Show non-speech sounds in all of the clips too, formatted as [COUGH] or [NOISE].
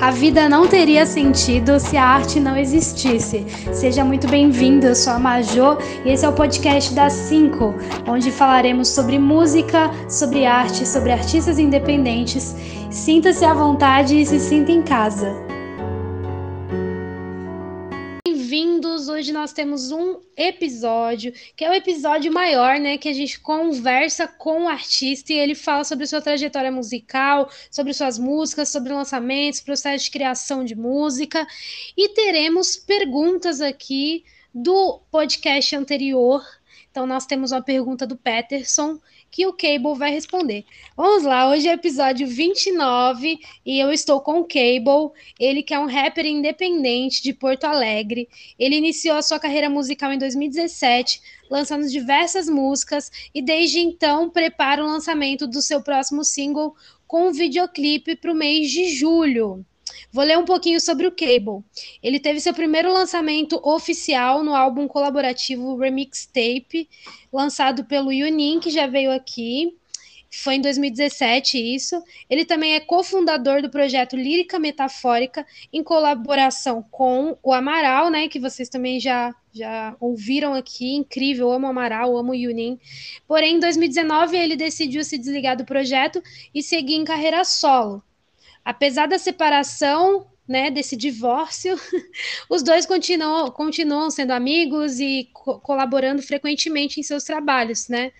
A vida não teria sentido se a arte não existisse. Seja muito bem-vindo, eu sou a Majô e esse é o podcast das 5, onde falaremos sobre música, sobre arte, sobre artistas independentes. Sinta-se à vontade e se sinta em casa. Hoje nós temos um episódio, que é o episódio maior, né? Que a gente conversa com o artista e ele fala sobre sua trajetória musical, sobre suas músicas, sobre lançamentos, processo de criação de música. E teremos perguntas aqui do podcast anterior. Então, nós temos uma pergunta do Peterson que o Cable vai responder. Vamos lá, hoje é episódio 29 e eu estou com o Cable, ele que é um rapper independente de Porto Alegre. Ele iniciou a sua carreira musical em 2017, lançando diversas músicas e desde então prepara o lançamento do seu próximo single com um videoclipe para o mês de julho. Vou ler um pouquinho sobre o Cable. Ele teve seu primeiro lançamento oficial no álbum colaborativo Remix Tape, lançado pelo Yunin, que já veio aqui. Foi em 2017 isso. Ele também é cofundador do projeto Lírica Metafórica, em colaboração com o Amaral, né? Que vocês também já, já ouviram aqui. Incrível, amo Amaral, amo o Yunin. Porém, em 2019, ele decidiu se desligar do projeto e seguir em carreira solo. Apesar da separação, né, desse divórcio, [LAUGHS] os dois continuam, continuam sendo amigos e co colaborando frequentemente em seus trabalhos, né?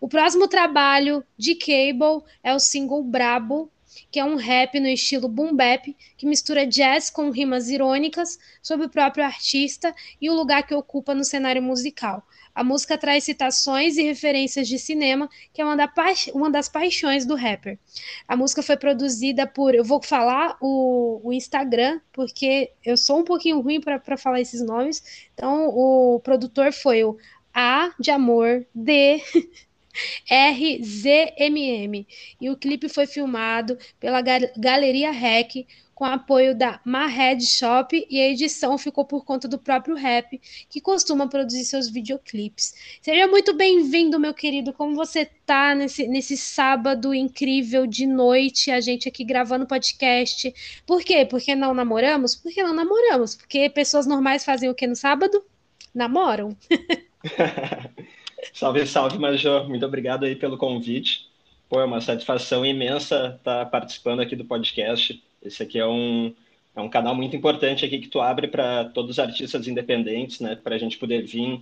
O próximo trabalho de Cable é o single Brabo, que é um rap no estilo boom bap, que mistura jazz com rimas irônicas sobre o próprio artista e o lugar que ocupa no cenário musical. A música traz citações e referências de cinema, que é uma, da uma das paixões do rapper. A música foi produzida por. Eu vou falar o, o Instagram, porque eu sou um pouquinho ruim para falar esses nomes. Então, o produtor foi o A de Amor, D. [LAUGHS] RZMM. E o clipe foi filmado pela Galeria Rec com apoio da Mahed Shop e a edição ficou por conta do próprio Rap, que costuma produzir seus videoclipes. Seja muito bem-vindo, meu querido. Como você tá nesse, nesse sábado incrível de noite, a gente aqui gravando podcast? Por quê? Porque não namoramos? Porque não namoramos. Porque pessoas normais fazem o que no sábado? Namoram. [LAUGHS] salve, salve, Major. Muito obrigado aí pelo convite. Pô, é uma satisfação imensa estar participando aqui do podcast esse aqui é um, é um canal muito importante aqui que tu abre para todos os artistas independentes, né? Para a gente poder vir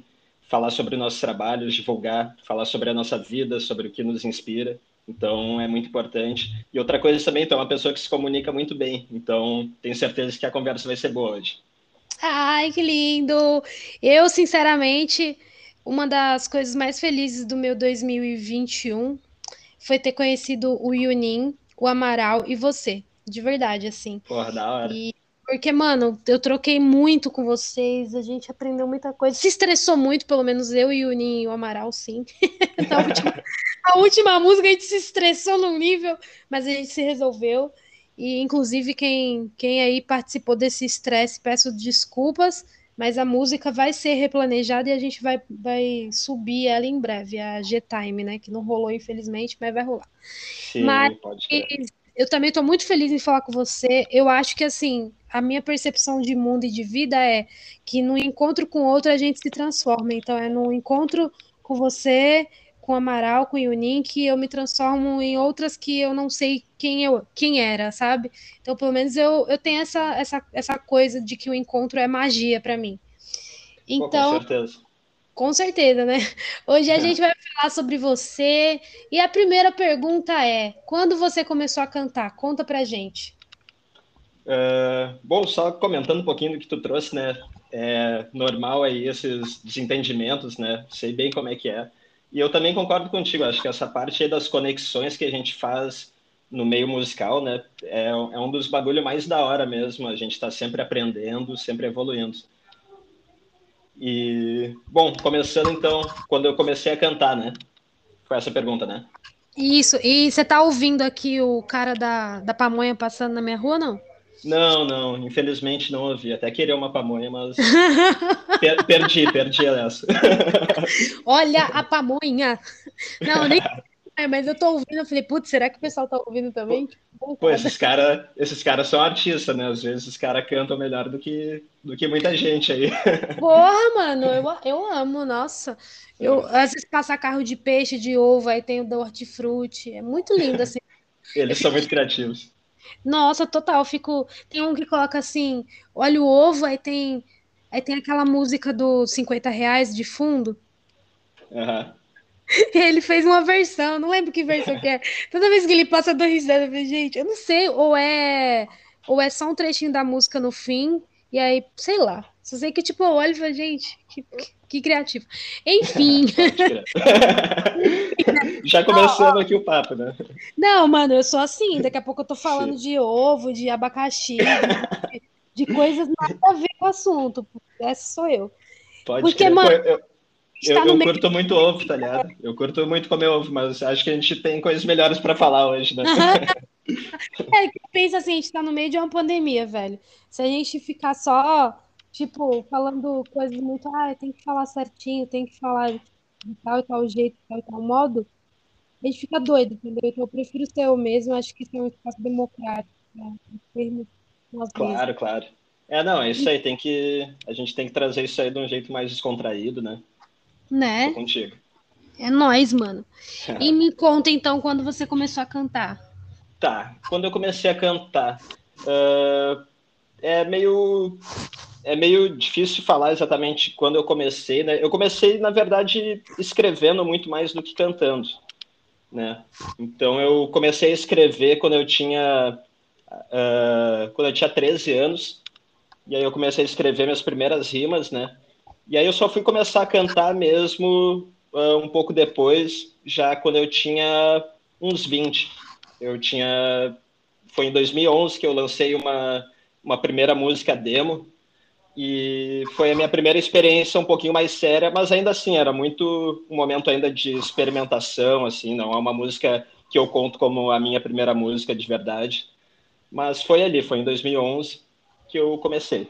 falar sobre nossos trabalhos, divulgar, falar sobre a nossa vida, sobre o que nos inspira. Então é muito importante. E outra coisa também, então, é uma pessoa que se comunica muito bem. Então tenho certeza que a conversa vai ser boa hoje. Ai, que lindo! Eu, sinceramente, uma das coisas mais felizes do meu 2021 foi ter conhecido o Yunin, o Amaral e você de verdade, assim. Porra, da hora. E porque, mano, eu troquei muito com vocês, a gente aprendeu muita coisa. Se estressou muito, pelo menos eu e o Ninho e o Amaral, sim. [LAUGHS] a, última, a última música a gente se estressou num nível, mas a gente se resolveu. E, inclusive, quem, quem aí participou desse estresse, peço desculpas, mas a música vai ser replanejada e a gente vai, vai subir ela em breve, a G-Time, né? Que não rolou, infelizmente, mas vai rolar. Sim, mas, eu também estou muito feliz em falar com você. Eu acho que, assim, a minha percepção de mundo e de vida é que no encontro com outro a gente se transforma. Então, é no encontro com você, com Amaral, com Yunin, que eu me transformo em outras que eu não sei quem eu quem era, sabe? Então, pelo menos eu, eu tenho essa, essa, essa coisa de que o encontro é magia para mim. Então, Pô, com certeza. Com certeza, né? Hoje a é. gente vai falar sobre você. E a primeira pergunta é: quando você começou a cantar? Conta pra gente. Uh, bom, só comentando um pouquinho do que tu trouxe, né? É normal aí esses desentendimentos, né? Sei bem como é que é. E eu também concordo contigo, acho que essa parte das conexões que a gente faz no meio musical, né? É, é um dos bagulhos mais da hora mesmo. A gente está sempre aprendendo, sempre evoluindo. E, bom, começando então, quando eu comecei a cantar, né? Foi essa pergunta, né? Isso, e você tá ouvindo aqui o cara da, da pamonha passando na minha rua, não? Não, não, infelizmente não ouvi. Até queria uma pamonha, mas [LAUGHS] per perdi, perdi essa. [LAUGHS] Olha a pamonha! Não, nem, É, mas eu tô ouvindo, eu falei, putz, será que o pessoal tá ouvindo também? Pô, pô esses caras esses cara são artistas, né? Às vezes os caras cantam melhor do que, do que muita gente aí. [LAUGHS] Porra, mano, eu, eu amo, nossa. Eu, é. às vezes passa carro de peixe, de ovo, aí tem o do hortifruti. É muito lindo, assim. Eles são muito criativos. Nossa, total. Fico. Tem um que coloca assim: olha o ovo, aí tem. Aí tem aquela música dos 50 reais de fundo. Uhum. [LAUGHS] Ele fez uma versão, não lembro que versão que é. Toda vez que ele passa do risada, eu falei, gente, eu não sei, ou é ou é só um trechinho da música no fim, e aí, sei lá. Só sei que, tipo, eu olho e falo, gente, que, que criativo. Enfim. [LAUGHS] [LAUGHS] Já começamos aqui o papo, né? Não, mano, eu sou assim. Daqui a pouco eu tô falando Sim. de ovo, de abacaxi, de, de, coisas nada a ver com o assunto. Essa sou eu. Pode Porque, crer. mano. Eu, eu, eu curto muito ovo, tá ligado? Eu curto muito comer ovo, mas acho que a gente tem coisas melhores para falar hoje, né? [LAUGHS] é, que pensa assim, a gente tá no meio de uma pandemia, velho. Se a gente ficar só, tipo, falando coisas muito, ah, tem que falar certinho, tem que falar de tal e tal jeito, de tal e tal modo, a gente fica doido, entendeu? Então eu prefiro ser eu mesmo, acho que isso é um espaço democrático, né? Claro, claro. É, não, é isso aí, tem que. A gente tem que trazer isso aí de um jeito mais descontraído, né? Né? Tô contigo. É nóis, mano. [LAUGHS] E me conta então quando você começou a cantar. Tá, quando eu comecei a cantar, uh, é meio é meio difícil falar exatamente quando eu comecei, né? Eu comecei, na verdade, escrevendo muito mais do que cantando, né? Então eu comecei a escrever quando eu tinha uh, quando eu tinha 13 anos, e aí eu comecei a escrever minhas primeiras rimas, né? E aí eu só fui começar a cantar mesmo uh, um pouco depois, já quando eu tinha uns 20. Eu tinha. Foi em 2011 que eu lancei uma, uma primeira música demo. E foi a minha primeira experiência um pouquinho mais séria, mas ainda assim era muito um momento ainda de experimentação, assim, não é uma música que eu conto como a minha primeira música de verdade. Mas foi ali, foi em 2011 que eu comecei.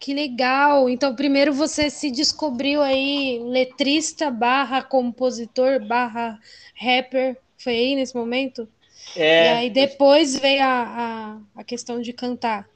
Que legal! Então, primeiro você se descobriu aí letrista barra compositor barra rapper. Foi aí nesse momento? É. E aí depois veio a, a, a questão de cantar.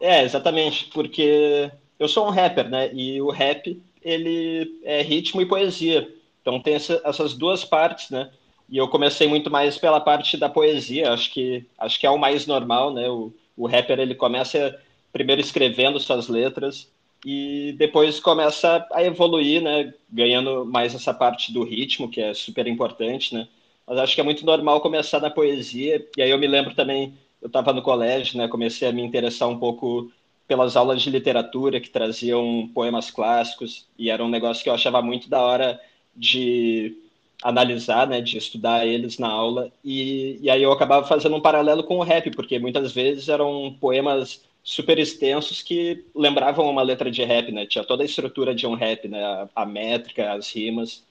É, exatamente, porque eu sou um rapper, né? E o rap, ele é ritmo e poesia. Então tem essa, essas duas partes, né? E eu comecei muito mais pela parte da poesia, acho que acho que é o mais normal, né? O, o rapper ele começa primeiro escrevendo suas letras e depois começa a evoluir, né, ganhando mais essa parte do ritmo, que é super importante, né? Mas acho que é muito normal começar na poesia. E aí eu me lembro também, eu estava no colégio, né, comecei a me interessar um pouco pelas aulas de literatura que traziam poemas clássicos e era um negócio que eu achava muito da hora de analisar, né, de estudar eles na aula. E, e aí eu acabava fazendo um paralelo com o rap, porque muitas vezes eram poemas super extensos que lembravam uma letra de rap, né? Tinha toda a estrutura de um rap, né? A, a, métrica, as rimas.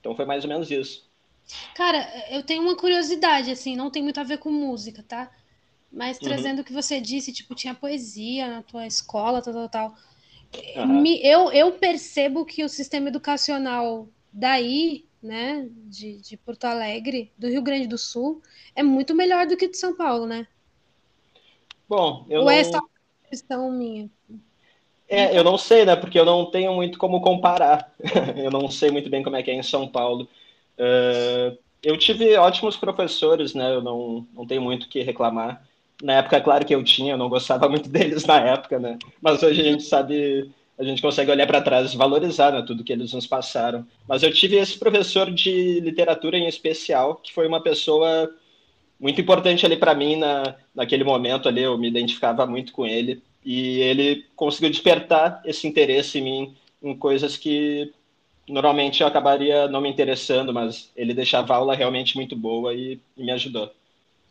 Então foi mais ou menos isso. Cara, eu tenho uma curiosidade, assim, não tem muito a ver com música, tá? Mas uhum. trazendo uhum. o que você disse, tipo, tinha poesia na tua escola, tal, tal, tal. Uhum. Me, eu, eu percebo que o sistema educacional daí, né, de, de Porto Alegre, do Rio Grande do Sul, é muito melhor do que de São Paulo, né? Bom, eu Ou não... é só questão minha? É, eu não sei, né? Porque eu não tenho muito como comparar. [LAUGHS] eu não sei muito bem como é que é em São Paulo. Uh, eu tive ótimos professores, né? Eu não, não tenho muito o que reclamar. Na época, claro que eu tinha, eu não gostava [LAUGHS] muito deles na época, né? Mas hoje a gente sabe, a gente consegue olhar para trás e valorizar né, tudo que eles nos passaram. Mas eu tive esse professor de literatura em especial, que foi uma pessoa muito importante ali para mim na, naquele momento ali, eu me identificava muito com ele e ele conseguiu despertar esse interesse em mim em coisas que normalmente eu acabaria não me interessando, mas ele deixava a aula realmente muito boa e, e me ajudou.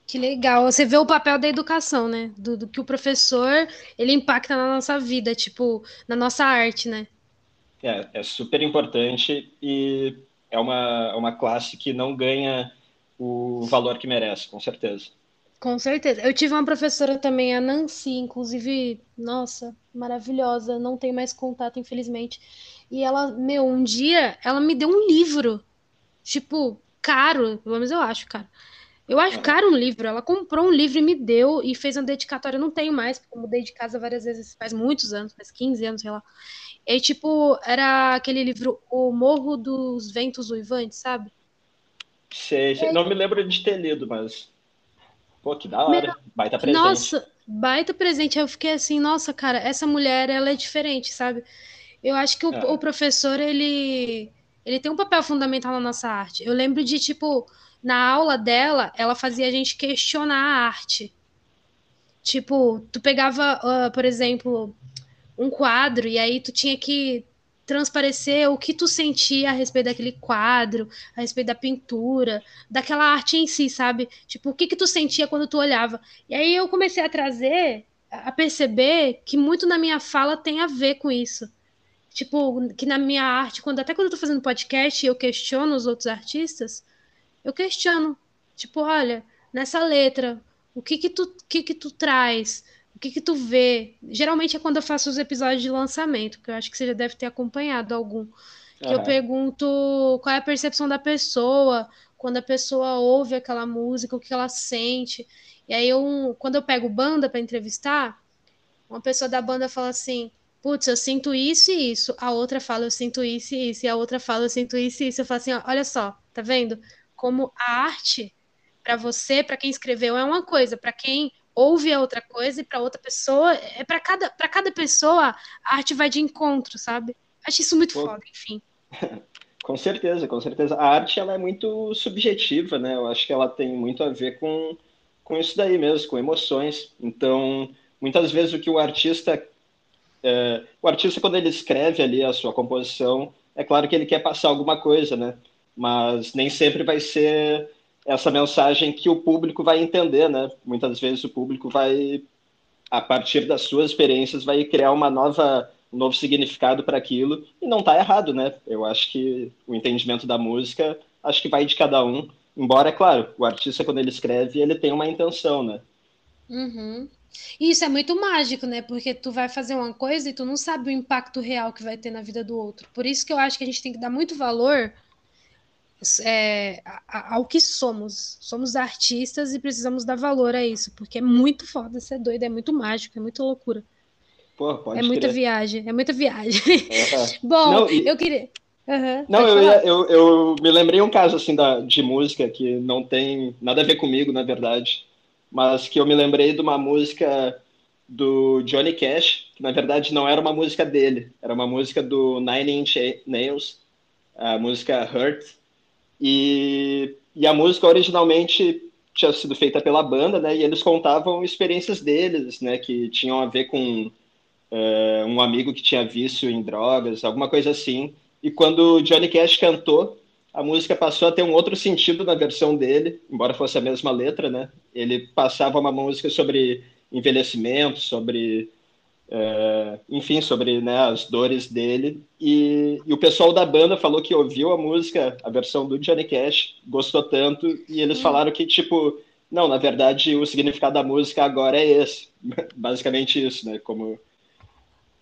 Que legal. Você vê o papel da educação, né? Do, do, que o professor ele impacta na nossa vida, tipo, na nossa arte, né? É, é super importante e é uma, uma classe que não ganha o valor que merece, com certeza. Com certeza. Eu tive uma professora também, a Nancy, inclusive, nossa, maravilhosa. Não tenho mais contato, infelizmente. E ela, meu, um dia ela me deu um livro. tipo, caro, pelo menos eu acho, cara. Eu acho caro um livro. Ela comprou um livro e me deu e fez uma dedicatória. Eu não tenho mais, porque eu mudei de casa várias vezes, faz muitos anos, faz 15 anos, sei lá. E aí, tipo, era aquele livro O Morro dos Ventos Uivantes, sabe? Sei, sei. Não me lembro de ter lido, mas. Pô, que da hora. Meu... Baita presente. Nossa, baita presente. Eu fiquei assim, nossa, cara, essa mulher, ela é diferente, sabe? Eu acho que o, é. o professor, ele, ele tem um papel fundamental na nossa arte. Eu lembro de, tipo, na aula dela, ela fazia a gente questionar a arte. Tipo, tu pegava, uh, por exemplo, um quadro e aí tu tinha que transparecer o que tu sentia a respeito daquele quadro, a respeito da pintura, daquela arte em si, sabe? Tipo, o que que tu sentia quando tu olhava. E aí eu comecei a trazer, a perceber que muito na minha fala tem a ver com isso. Tipo, que na minha arte, quando até quando eu tô fazendo podcast eu questiono os outros artistas, eu questiono. Tipo, olha, nessa letra, o que que tu, que que tu traz? O que que tu vê? Geralmente é quando eu faço os episódios de lançamento, que eu acho que você já deve ter acompanhado algum. Que uhum. eu pergunto qual é a percepção da pessoa quando a pessoa ouve aquela música, o que ela sente. E aí, eu, quando eu pego banda para entrevistar, uma pessoa da banda fala assim: Putz, eu sinto isso e isso. A outra fala, eu sinto isso e isso. E a outra fala, eu sinto isso e isso. Eu falo assim: ó, olha só, tá vendo? Como a arte, para você, para quem escreveu, é uma coisa, para quem ouve é outra coisa e para outra pessoa é para cada para cada pessoa a arte vai de encontro, sabe? Acho isso muito Pô. foda, enfim. [LAUGHS] com certeza, com certeza. A arte ela é muito subjetiva, né? Eu acho que ela tem muito a ver com com isso daí mesmo, com emoções. Então, muitas vezes o que o artista é, o artista quando ele escreve ali a sua composição, é claro que ele quer passar alguma coisa, né? Mas nem sempre vai ser essa mensagem que o público vai entender, né? Muitas vezes o público vai, a partir das suas experiências, vai criar uma nova, um novo significado para aquilo e não está errado, né? Eu acho que o entendimento da música, acho que vai de cada um. Embora, é claro, o artista quando ele escreve, ele tem uma intenção, né? Uhum. Isso é muito mágico, né? Porque tu vai fazer uma coisa e tu não sabe o impacto real que vai ter na vida do outro. Por isso que eu acho que a gente tem que dar muito valor é, ao que somos. Somos artistas e precisamos dar valor a isso, porque é muito foda ser doido, é muito mágico, é muita loucura. Pô, é muita viagem, é muita [LAUGHS] viagem. Bom, não, e... eu queria. Uhum, não, eu, ia, eu, eu, me lembrei um caso assim da, de música que não tem nada a ver comigo, na verdade, mas que eu me lembrei de uma música do Johnny Cash, que na verdade não era uma música dele, era uma música do Nine Inch Nails, a música Hurt, e, e a música originalmente tinha sido feita pela banda, né? E eles contavam experiências deles, né? Que tinham a ver com uh, um amigo que tinha vício em drogas, alguma coisa assim. E quando Johnny Cash cantou, a música passou a ter um outro sentido na versão dele, embora fosse a mesma letra, né? Ele passava uma música sobre envelhecimento, sobre é, enfim, sobre né, as dores dele. E, e, o pessoal da banda falou que ouviu a música, a versão do Johnny Cash, gostou tanto, e eles hum. falaram que, tipo, não, na verdade, o significado da música agora é esse. [LAUGHS] Basicamente isso, né? Como,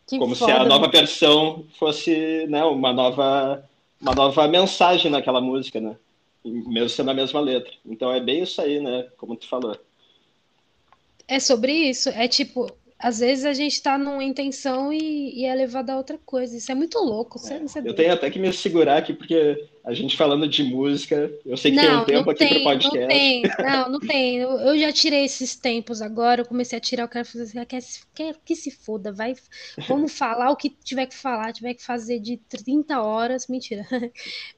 como se a nova versão fosse né, uma, nova, uma nova mensagem naquela música, né? Mesmo sendo a mesma letra. Então é bem isso aí, né? Como tu falou. É sobre isso. É tipo, às vezes a gente tá numa intenção e, e é levado a outra coisa. Isso é muito louco. Você, é, você eu tenho até que me segurar aqui, porque a gente falando de música, eu sei que não, tem um tempo aqui para podcast. Não tem, não, não tem. Eu, eu, já tirei esses tempos agora, eu comecei a tirar, eu quero fazer assim, quer, quer que se foda, vai, vamos [LAUGHS] falar o que tiver que falar, tiver que fazer de 30 horas, mentira.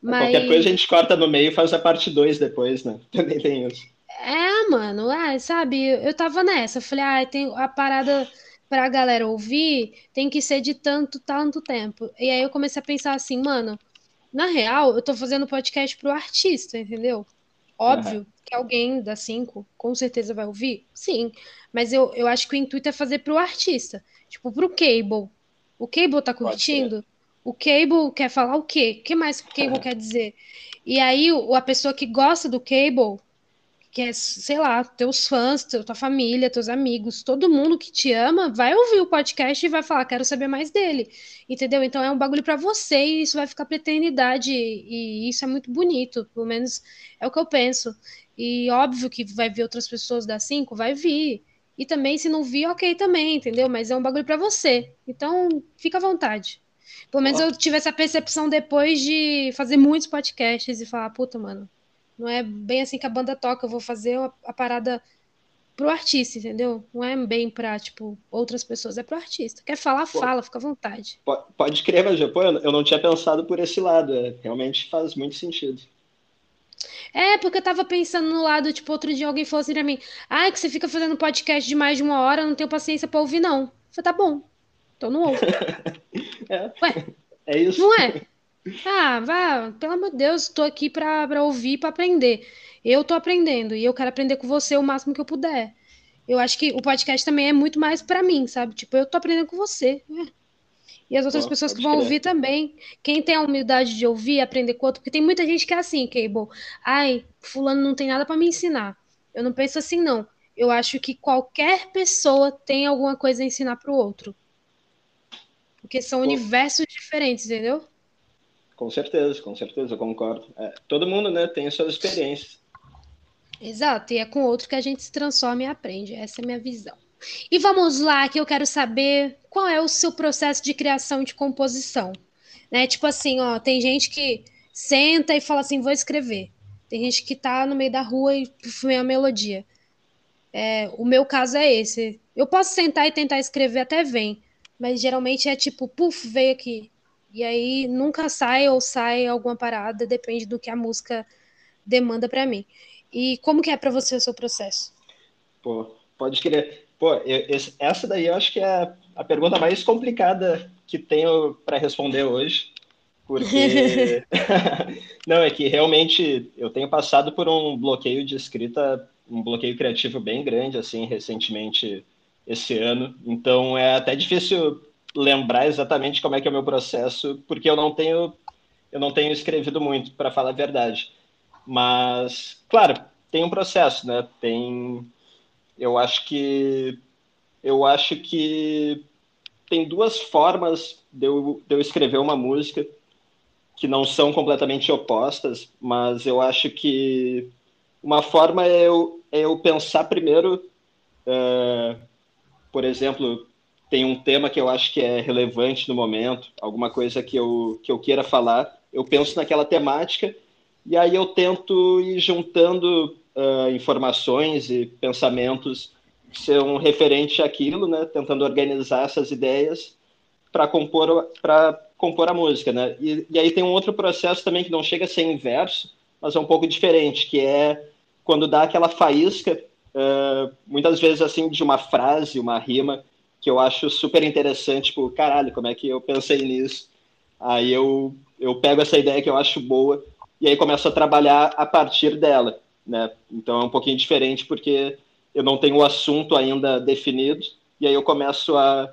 Mas... [LAUGHS] Qualquer coisa a gente corta no meio e faz a parte 2 depois, né? [LAUGHS] Também tem isso. É, mano, é, sabe, eu tava nessa, falei, ah, tem a parada pra galera ouvir tem que ser de tanto, tanto tempo. E aí eu comecei a pensar assim, mano, na real, eu tô fazendo podcast pro artista, entendeu? Óbvio uhum. que alguém da cinco com certeza vai ouvir, sim, mas eu, eu acho que o intuito é fazer pro artista, tipo, pro Cable. O Cable tá curtindo? O Cable quer falar o quê? O que mais o Cable [LAUGHS] quer dizer? E aí, a pessoa que gosta do Cable que é, sei lá, teus fãs, tua família, teus amigos, todo mundo que te ama vai ouvir o podcast e vai falar, quero saber mais dele, entendeu? Então é um bagulho para você e isso vai ficar pra eternidade e isso é muito bonito, pelo menos é o que eu penso. E óbvio que vai vir outras pessoas da cinco, vai vir. E também, se não vir, ok também, entendeu? Mas é um bagulho para você. Então, fica à vontade. Pelo menos eu tive essa percepção depois de fazer muitos podcasts e falar, puta, mano, não é bem assim que a banda toca, eu vou fazer a, a parada pro artista, entendeu? Não é bem pra, tipo, outras pessoas, é pro artista. Quer falar, pô, fala, fica à vontade. Pode crer, mas pô, eu não tinha pensado por esse lado, é, realmente faz muito sentido. É, porque eu tava pensando no lado, tipo, outro dia alguém falou assim pra mim, ah, que você fica fazendo podcast de mais de uma hora, não tenho paciência pra ouvir, não. Eu falei, tá bom, então não ouve. é, Ué, é isso. Não é? [LAUGHS] Ah, vá, pelo amor de Deus, tô aqui pra ouvir, pra aprender. Eu tô aprendendo e eu quero aprender com você o máximo que eu puder. Eu acho que o podcast também é muito mais para mim, sabe? Tipo, eu tô aprendendo com você. Né? E as outras pessoas que vão ouvir também. Quem tem a humildade de ouvir, aprender com outro, porque tem muita gente que é assim, Cable. Ai, fulano não tem nada para me ensinar. Eu não penso assim, não. Eu acho que qualquer pessoa tem alguma coisa a ensinar para o outro. Porque são Pô. universos diferentes, entendeu? Com certeza, com certeza, eu concordo. É, todo mundo, né, tem suas experiências. Exato, e é com outro que a gente se transforma e aprende. Essa é a minha visão. E vamos lá, que eu quero saber qual é o seu processo de criação de composição. Né? Tipo assim, ó, tem gente que senta e fala assim, vou escrever. Tem gente que tá no meio da rua e vem a melodia. É, o meu caso é esse. Eu posso sentar e tentar escrever até vem, mas geralmente é tipo, puf, veio aqui. E aí nunca sai ou sai alguma parada, depende do que a música demanda para mim. E como que é para você o seu processo? Pô, pode querer. Pô, eu, essa daí eu acho que é a pergunta mais complicada que tenho para responder hoje, porque [LAUGHS] [LAUGHS] não é que realmente eu tenho passado por um bloqueio de escrita, um bloqueio criativo bem grande assim recentemente esse ano, então é até difícil lembrar exatamente como é que é o meu processo, porque eu não tenho eu não tenho escrevido muito, para falar a verdade. Mas, claro, tem um processo, né? Tem eu acho que eu acho que tem duas formas de eu, de eu escrever uma música que não são completamente opostas, mas eu acho que uma forma é eu, é eu pensar primeiro, uh, por exemplo, tem um tema que eu acho que é relevante no momento, alguma coisa que eu, que eu queira falar, eu penso naquela temática e aí eu tento ir juntando uh, informações e pensamentos que são referentes àquilo, né? Tentando organizar essas ideias para compor para compor a música, né? E, e, aí tem um outro processo também que não chega a ser inverso, mas é um pouco diferente, que é quando dá aquela faísca, uh, muitas vezes assim de uma frase, uma rima que eu acho super interessante, tipo, caralho, como é que eu pensei nisso? Aí eu eu pego essa ideia que eu acho boa e aí começo a trabalhar a partir dela né? Então é um pouquinho diferente porque eu não tenho o assunto ainda definido e aí eu começo a,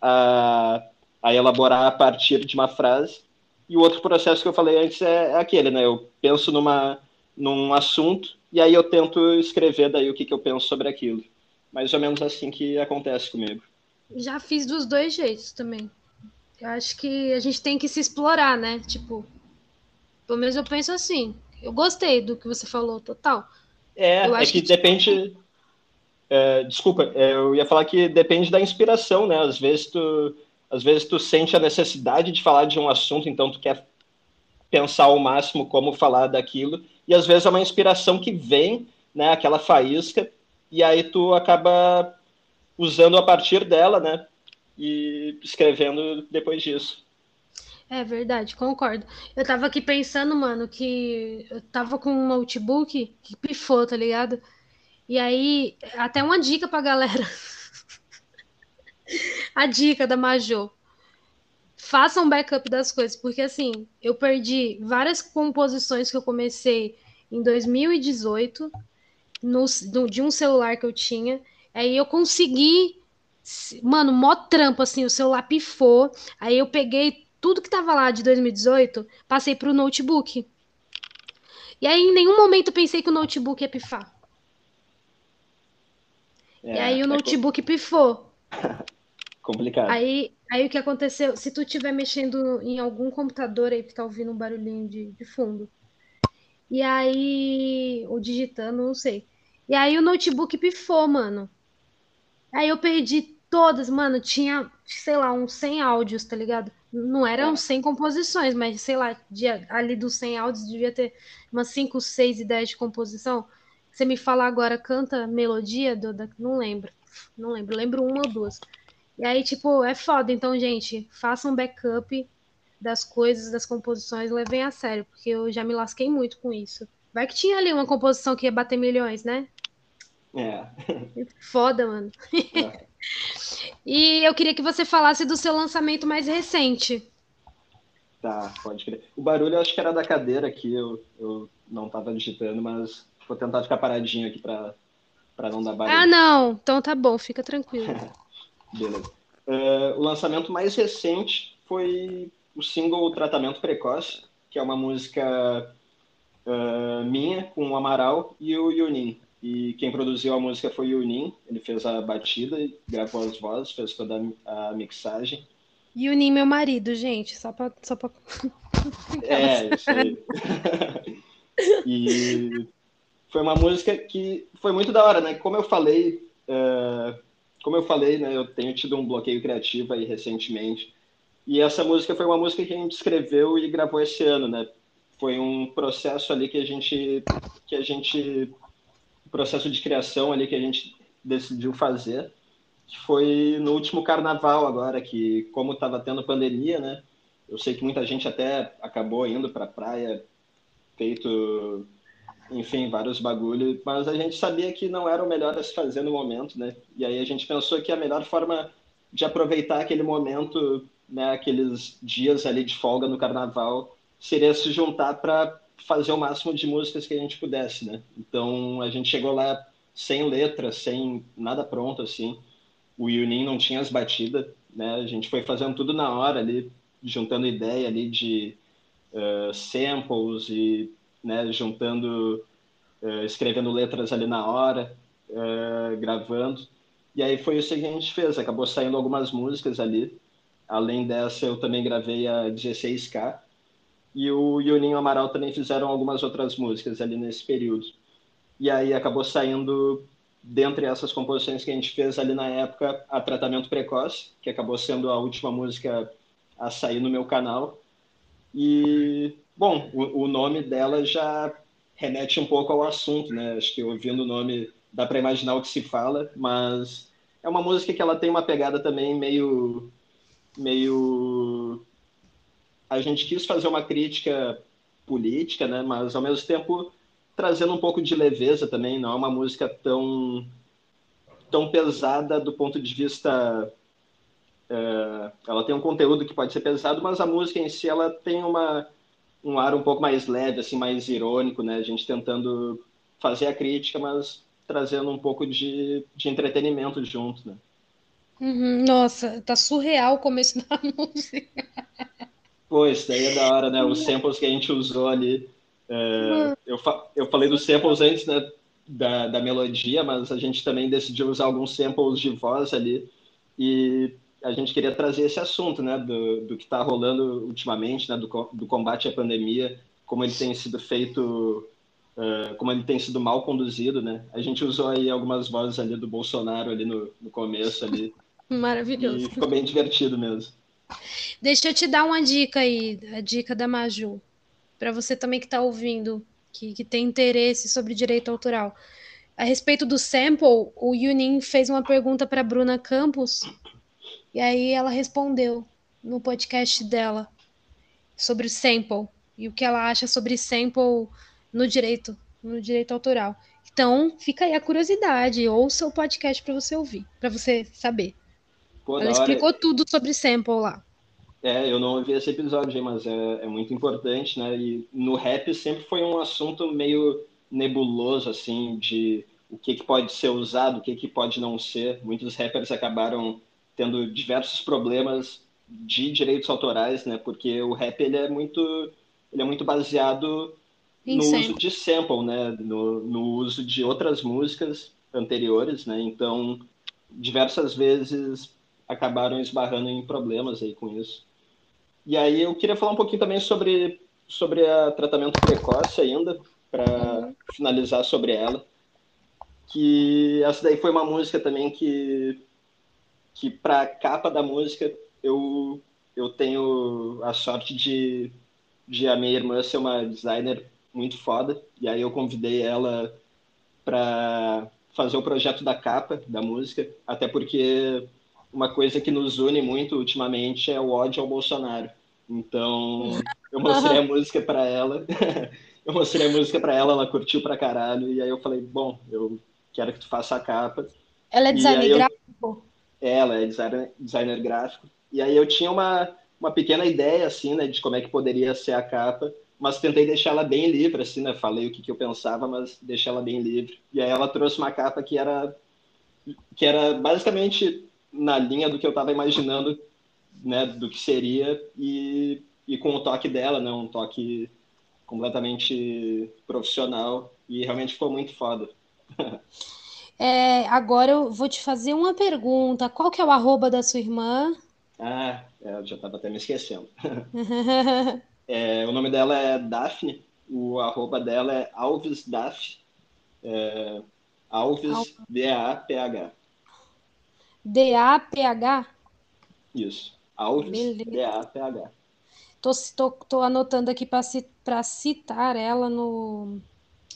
a, a elaborar a partir de uma frase. E o outro processo que eu falei antes é, é aquele, né? Eu penso numa, num assunto e aí eu tento escrever daí o que, que eu penso sobre aquilo. Mais ou menos assim que acontece comigo. Já fiz dos dois jeitos também. Eu acho que a gente tem que se explorar, né? Tipo, pelo menos eu penso assim. Eu gostei do que você falou, total. É, é que, que depende. É, desculpa, é, eu ia falar que depende da inspiração, né? Às vezes tu, às vezes tu sente a necessidade de falar de um assunto, então tu quer pensar ao máximo como falar daquilo, e às vezes é uma inspiração que vem, né? Aquela faísca, e aí tu acaba usando a partir dela, né? E escrevendo depois disso. É verdade, concordo. Eu tava aqui pensando, mano, que eu tava com um notebook que pifou, tá ligado? E aí, até uma dica pra galera. [LAUGHS] A dica da Majô. Faça um backup das coisas, porque assim, eu perdi várias composições que eu comecei em 2018 no, no, de um celular que eu tinha. Aí eu consegui, mano, mó trampo, assim, o celular pifou. Aí eu peguei tudo que tava lá de 2018, passei pro notebook. E aí, em nenhum momento, pensei que o notebook ia pifar. É, e aí o é notebook é... pifou. [LAUGHS] Complicado. Aí, aí o que aconteceu? Se tu estiver mexendo em algum computador aí que tá ouvindo um barulhinho de, de fundo. E aí. Ou digitando, não sei. E aí o notebook pifou, mano. Aí eu perdi todas, mano. Tinha, sei lá, uns 100 áudios, tá ligado? Não eram 100 composições, mas sei lá, ali dos 100 áudios devia ter umas 5, 6 ideias de composição. Você me fala agora, canta melodia, do, da, não lembro. Não lembro, lembro uma ou duas. E aí, tipo, é foda. Então, gente, façam um backup das coisas, das composições, levem a sério, porque eu já me lasquei muito com isso. Vai que tinha ali uma composição que ia bater milhões, né? É. Foda, mano. É. [LAUGHS] e eu queria que você falasse do seu lançamento mais recente. Tá, pode crer. O barulho eu acho que era da cadeira aqui, eu, eu não tava digitando, mas vou tentar ficar paradinho aqui pra, pra não dar barulho. Ah, não. Então tá bom, fica tranquilo. [LAUGHS] Beleza. Uh, o lançamento mais recente foi o single Tratamento Precoce, que é uma música uh, minha com o Amaral e o Yunin. E quem produziu a música foi o Yunin, ele fez a batida, gravou as vozes, fez toda a mixagem. Yunin, meu marido, gente, só pra. Só pra... é, isso aí. [LAUGHS] e foi uma música que foi muito da hora, né? Como eu falei, uh, como eu falei, né? Eu tenho tido um bloqueio criativo aí recentemente. E essa música foi uma música que a gente escreveu e gravou esse ano, né? Foi um processo ali que a gente que a gente processo de criação ali que a gente decidiu fazer, que foi no último carnaval agora, que como estava tendo pandemia, né? Eu sei que muita gente até acabou indo para a praia, feito, enfim, vários bagulhos, mas a gente sabia que não era o melhor a se fazer no momento, né? E aí a gente pensou que a melhor forma de aproveitar aquele momento, né, aqueles dias ali de folga no carnaval, seria se juntar para fazer o máximo de músicas que a gente pudesse, né? Então a gente chegou lá sem letra, sem nada pronto assim. O Yunin não tinha as batidas, né? A gente foi fazendo tudo na hora ali, juntando ideia ali de uh, samples e né, juntando, uh, escrevendo letras ali na hora, uh, gravando. E aí foi isso que a gente fez. Acabou saindo algumas músicas ali. Além dessa, eu também gravei a 16K, e o Juninho Amaral também fizeram algumas outras músicas ali nesse período. E aí acabou saindo, dentre essas composições que a gente fez ali na época, a Tratamento Precoce, que acabou sendo a última música a sair no meu canal. E, bom, o, o nome dela já remete um pouco ao assunto, né? Acho que ouvindo o nome dá para imaginar o que se fala, mas é uma música que ela tem uma pegada também meio meio a gente quis fazer uma crítica política, né? Mas ao mesmo tempo trazendo um pouco de leveza também. Não é uma música tão tão pesada do ponto de vista é, ela tem um conteúdo que pode ser pesado, mas a música em si ela tem uma um ar um pouco mais leve, assim, mais irônico, né? A gente tentando fazer a crítica, mas trazendo um pouco de, de entretenimento junto, né? Uhum, nossa, tá surreal o começo da [LAUGHS] música. Pô, isso daí é da hora, né? Os samples que a gente usou ali. É, eu, fa eu falei dos samples antes, né? Da, da melodia, mas a gente também decidiu usar alguns samples de voz ali. E a gente queria trazer esse assunto, né? Do, do que está rolando ultimamente, né? Do, do combate à pandemia, como ele tem sido feito. Uh, como ele tem sido mal conduzido, né? A gente usou aí algumas vozes ali do Bolsonaro ali no, no começo ali. [LAUGHS] Maravilhoso. E ficou bem divertido mesmo. Deixa eu te dar uma dica aí, a dica da Maju, para você também que está ouvindo, que, que tem interesse sobre direito autoral. A respeito do sample, o Yunin fez uma pergunta para Bruna Campos e aí ela respondeu no podcast dela sobre sample e o que ela acha sobre sample no direito, no direito autoral. Então, fica aí a curiosidade, ouça o podcast para você ouvir, para você saber. Pô, Ela explicou hora... tudo sobre sample lá. É, eu não ouvi esse episódio, mas é, é muito importante, né? E no rap sempre foi um assunto meio nebuloso, assim, de o que, que pode ser usado, o que, que pode não ser. Muitos rappers acabaram tendo diversos problemas de direitos autorais, né? Porque o rap ele é muito, ele é muito baseado no uso de sample, né? No, no uso de outras músicas anteriores, né? Então, diversas vezes acabaram esbarrando em problemas aí com isso. E aí eu queria falar um pouquinho também sobre sobre a tratamento precoce ainda, para finalizar sobre ela. Que essa daí foi uma música também que que para capa da música eu eu tenho a sorte de de a minha irmã ser uma designer muito foda e aí eu convidei ela para fazer o projeto da capa da música, até porque uma coisa que nos une muito ultimamente é o ódio ao Bolsonaro. Então, [LAUGHS] eu mostrei a música para ela. [LAUGHS] eu mostrei a música para ela, ela curtiu pra caralho. E aí eu falei, bom, eu quero que tu faça a capa. Ela é designer gráfico? Ela é designer, designer gráfico. E aí eu tinha uma, uma pequena ideia, assim, né, de como é que poderia ser a capa, mas tentei deixar ela bem livre, assim, né, falei o que, que eu pensava, mas deixei ela bem livre. E aí ela trouxe uma capa que era, que era basicamente na linha do que eu estava imaginando, né, do que seria, e, e com o toque dela, né, um toque completamente profissional, e realmente ficou muito foda. [LAUGHS] É, agora eu vou te fazer uma pergunta. Qual que é o arroba da sua irmã? Ah, é, eu já estava até me esquecendo. [LAUGHS] é, o nome dela é Daphne, o arroba dela é Alves Daf, é, Alves D-A-P-H. D-A-P-H? Isso, Alves D-A-P-H. Tô, tô, tô anotando aqui para citar ela no,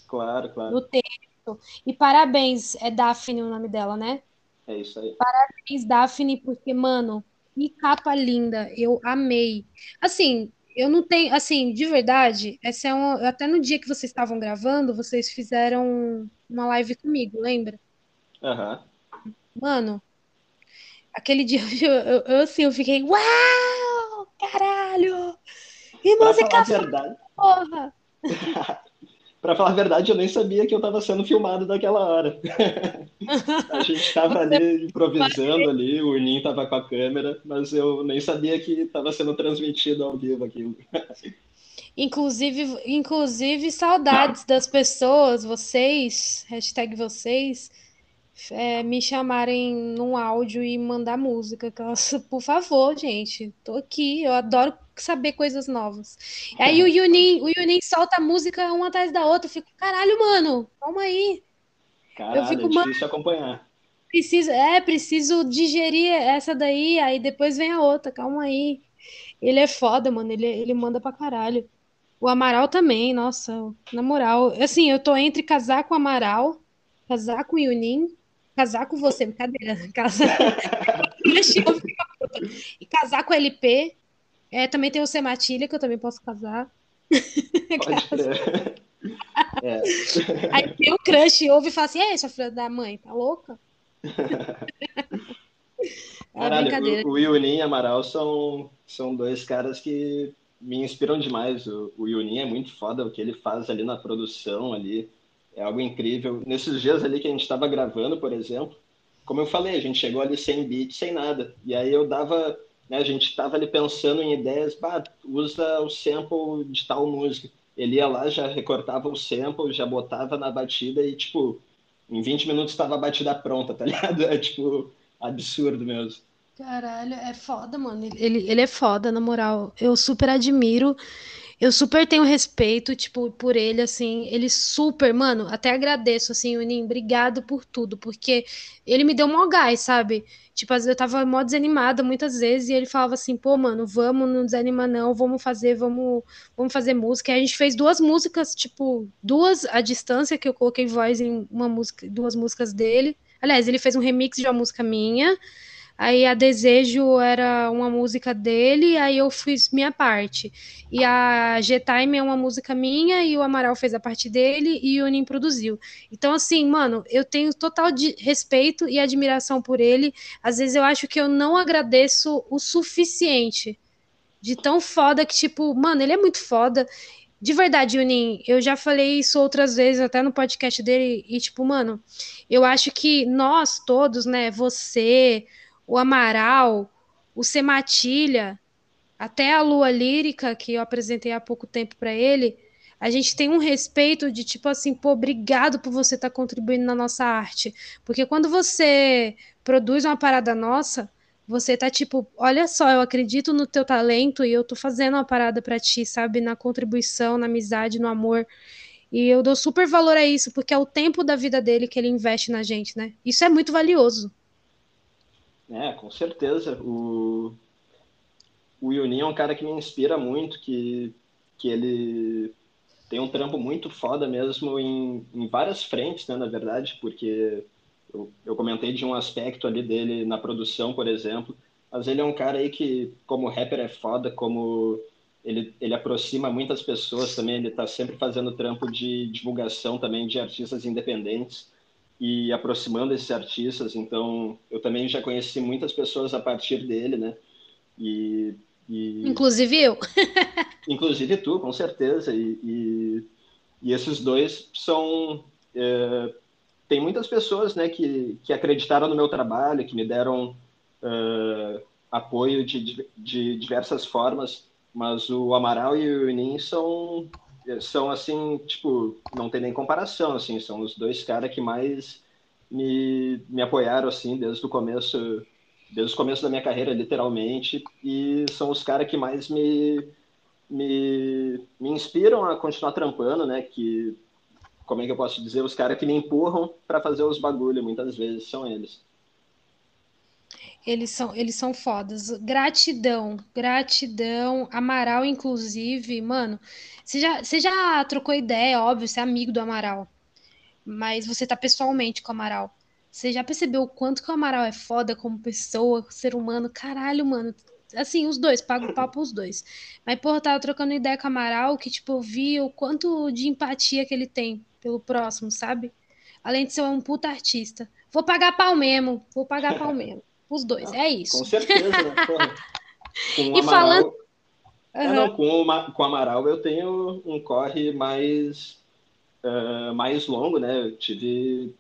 claro, claro. no texto. E parabéns, é Daphne o nome dela, né? É isso aí. Parabéns, Daphne, porque, mano, que capa linda, eu amei. Assim, eu não tenho, assim, de verdade, essa é um, até no dia que vocês estavam gravando, vocês fizeram uma live comigo, lembra? Aham. Uhum. Mano, aquele dia [LAUGHS] eu, eu, eu, assim, eu fiquei, uau, caralho! E música pra falar a verdade. [LAUGHS] porra! Para falar a verdade, eu nem sabia que eu estava sendo filmado daquela hora. [LAUGHS] a gente estava ali improvisando ali, o Ninho estava com a câmera, mas eu nem sabia que estava sendo transmitido ao vivo aquilo. Inclusive, inclusive saudades das pessoas, vocês, hashtag vocês, é, me chamarem num áudio e mandar música. [LAUGHS] Por favor, gente, tô aqui, eu adoro saber coisas novas. Aí o Yunin, o Yunin solta a música uma atrás da outra, eu fico, caralho, mano, calma aí. Caralho, eu fico, é difícil acompanhar. Preciso, é, preciso digerir essa daí, aí depois vem a outra, calma aí. Ele é foda, mano, ele, ele manda pra caralho. O Amaral também, nossa, na moral. Assim, eu tô entre casar com o Amaral, casar com o Yunin, casar com você, brincadeira, [LAUGHS] casar... e casar com LP, é, também tem o Sematilha, que eu também posso casar. [LAUGHS] Pode [LAUGHS] é. Aí tem o crush ouve e fala assim: é, sua filha da mãe, tá louca? é Caralho, o, o Yunin e Amaral são, são dois caras que me inspiram demais. O, o Yunin é muito foda, o que ele faz ali na produção ali é algo incrível. Nesses dias ali que a gente estava gravando, por exemplo, como eu falei, a gente chegou ali sem beat, sem nada. E aí eu dava né? A gente estava ali pensando em ideias, usa o sample de tal música. Ele ia lá, já recortava o sample, já botava na batida e, tipo, em 20 minutos estava a batida pronta, [LAUGHS] tá ligado? É, tipo, absurdo mesmo. Caralho, é foda, mano. Ele, ele é foda, na moral. Eu super admiro. Eu super tenho respeito, tipo, por ele, assim, ele super, mano, até agradeço, assim, Unim, obrigado por tudo, porque ele me deu mó gás, sabe? Tipo, eu tava mó desanimada muitas vezes e ele falava assim, pô, mano, vamos, não desanima não, vamos fazer, vamos, vamos fazer música. E a gente fez duas músicas, tipo, duas à distância, que eu coloquei voz em uma música, duas músicas dele. Aliás, ele fez um remix de uma música minha, Aí a Desejo era uma música dele, aí eu fiz minha parte. E a G-Time é uma música minha, e o Amaral fez a parte dele, e o Nin produziu. Então, assim, mano, eu tenho total respeito e admiração por ele. Às vezes eu acho que eu não agradeço o suficiente. De tão foda que, tipo, mano, ele é muito foda. De verdade, Yunin, eu já falei isso outras vezes, até no podcast dele, e, tipo, mano, eu acho que nós todos, né, você, o Amaral, o Sematilha, até a Lua Lírica, que eu apresentei há pouco tempo para ele, a gente tem um respeito de tipo assim, pô, obrigado por você estar tá contribuindo na nossa arte. Porque quando você produz uma parada nossa, você tá tipo, olha só, eu acredito no teu talento e eu tô fazendo uma parada para ti, sabe? Na contribuição, na amizade, no amor. E eu dou super valor a isso, porque é o tempo da vida dele que ele investe na gente, né? Isso é muito valioso. É, com certeza. O, o Yunin é um cara que me inspira muito, que, que ele tem um trampo muito foda mesmo em, em várias frentes, né, na verdade, porque eu, eu comentei de um aspecto ali dele na produção, por exemplo, mas ele é um cara aí que, como rapper, é foda, como ele, ele aproxima muitas pessoas também, ele está sempre fazendo trampo de divulgação também de artistas independentes e aproximando esses artistas, então eu também já conheci muitas pessoas a partir dele, né? E, e... Inclusive eu. [LAUGHS] Inclusive tu, com certeza. E, e, e esses dois são. É, tem muitas pessoas né, que, que acreditaram no meu trabalho, que me deram uh, apoio de, de diversas formas mas o Amaral e o Inin são são assim, tipo, não tem nem comparação, assim, são os dois caras que mais me, me apoiaram assim desde o começo, desde o começo da minha carreira, literalmente, e são os caras que mais me, me me inspiram a continuar trampando, né, que como é que eu posso dizer, os caras que me empurram para fazer os bagulho, muitas vezes são eles. Eles são, eles são fodas. Gratidão, gratidão. Amaral, inclusive, mano. Você já, você já trocou ideia, óbvio, você é amigo do Amaral. Mas você tá pessoalmente com o Amaral. Você já percebeu o quanto que o Amaral é foda como pessoa, ser humano? Caralho, mano. Assim, os dois, pago o papo os dois. Mas, porra, tava trocando ideia com o Amaral, que, tipo, eu vi o quanto de empatia que ele tem pelo próximo, sabe? Além de ser um puta artista. Vou pagar pau mesmo, vou pagar pau mesmo. [LAUGHS] Os dois, é isso. Com certeza, né? [LAUGHS] Com e Amaral, falando. Uhum. É, não, com, o, com o Amaral eu tenho um corre mais, uh, mais longo, né? Eu tive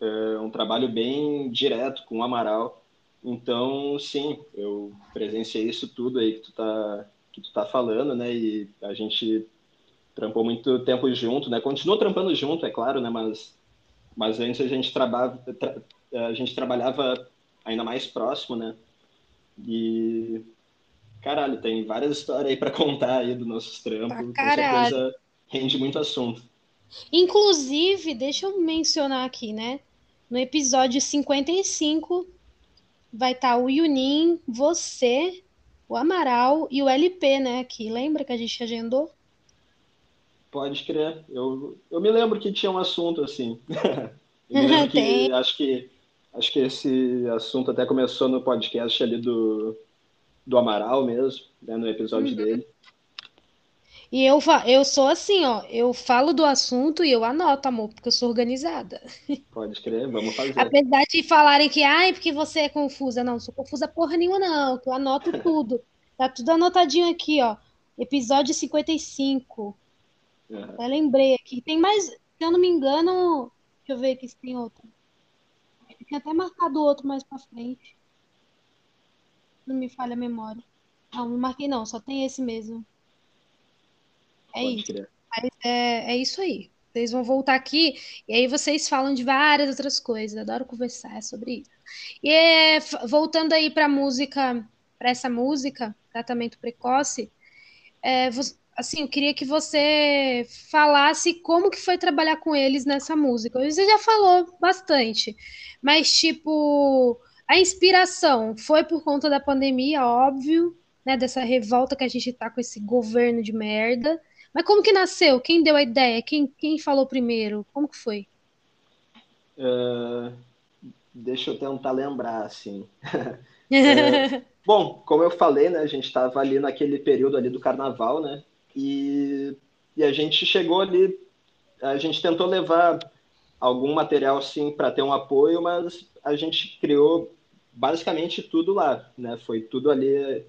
uh, um trabalho bem direto com o Amaral. Então, sim, eu presenciei isso tudo aí que tu tá, que tu tá falando, né? E a gente trampou muito tempo junto, né? Continua trampando junto, é claro, né? Mas, mas antes a gente, trabalhava, tra, a gente trabalhava ainda mais próximo, né? E caralho, tem várias histórias aí para contar aí do nossos trampos. Com certeza rende muito assunto. Inclusive, deixa eu mencionar aqui, né? No episódio 55 vai estar tá o Yunin, você, o Amaral e o LP, né? Aqui, lembra que a gente agendou? Pode crer. Eu, eu me lembro que tinha um assunto assim. [LAUGHS] eu me lembro [LAUGHS] que acho que Acho que esse assunto até começou no podcast ali do, do Amaral mesmo, né, no episódio uhum. dele. E eu, eu sou assim, ó, eu falo do assunto e eu anoto, amor, porque eu sou organizada. [LAUGHS] Pode crer, vamos fazer. Apesar de falarem que, ai, porque você é confusa. Não, sou confusa porra nenhuma, não, eu anoto [LAUGHS] tudo. tá tudo anotadinho aqui, ó. Episódio 55. Uhum. Eu lembrei aqui. Tem mais, se eu não me engano, deixa eu ver aqui se tem outro. Tinha até marcado outro mais pra frente. Não me falha a memória. Não, não marquei não, só tem esse mesmo. É Pode isso. É, é isso aí. Vocês vão voltar aqui e aí vocês falam de várias outras coisas. Adoro conversar sobre isso. E é, voltando aí para música, para essa música, tratamento precoce, é, assim, eu queria que você falasse como que foi trabalhar com eles nessa música. Você já falou bastante, mas tipo, a inspiração foi por conta da pandemia, óbvio, né, dessa revolta que a gente tá com esse governo de merda. Mas como que nasceu? Quem deu a ideia? Quem, quem falou primeiro? Como que foi? Uh, deixa eu tentar lembrar, assim. [LAUGHS] é, bom, como eu falei, né, a gente estava ali naquele período ali do carnaval, né? E, e a gente chegou ali, a gente tentou levar algum material sim para ter um apoio, mas a gente criou basicamente tudo lá, né? Foi tudo ali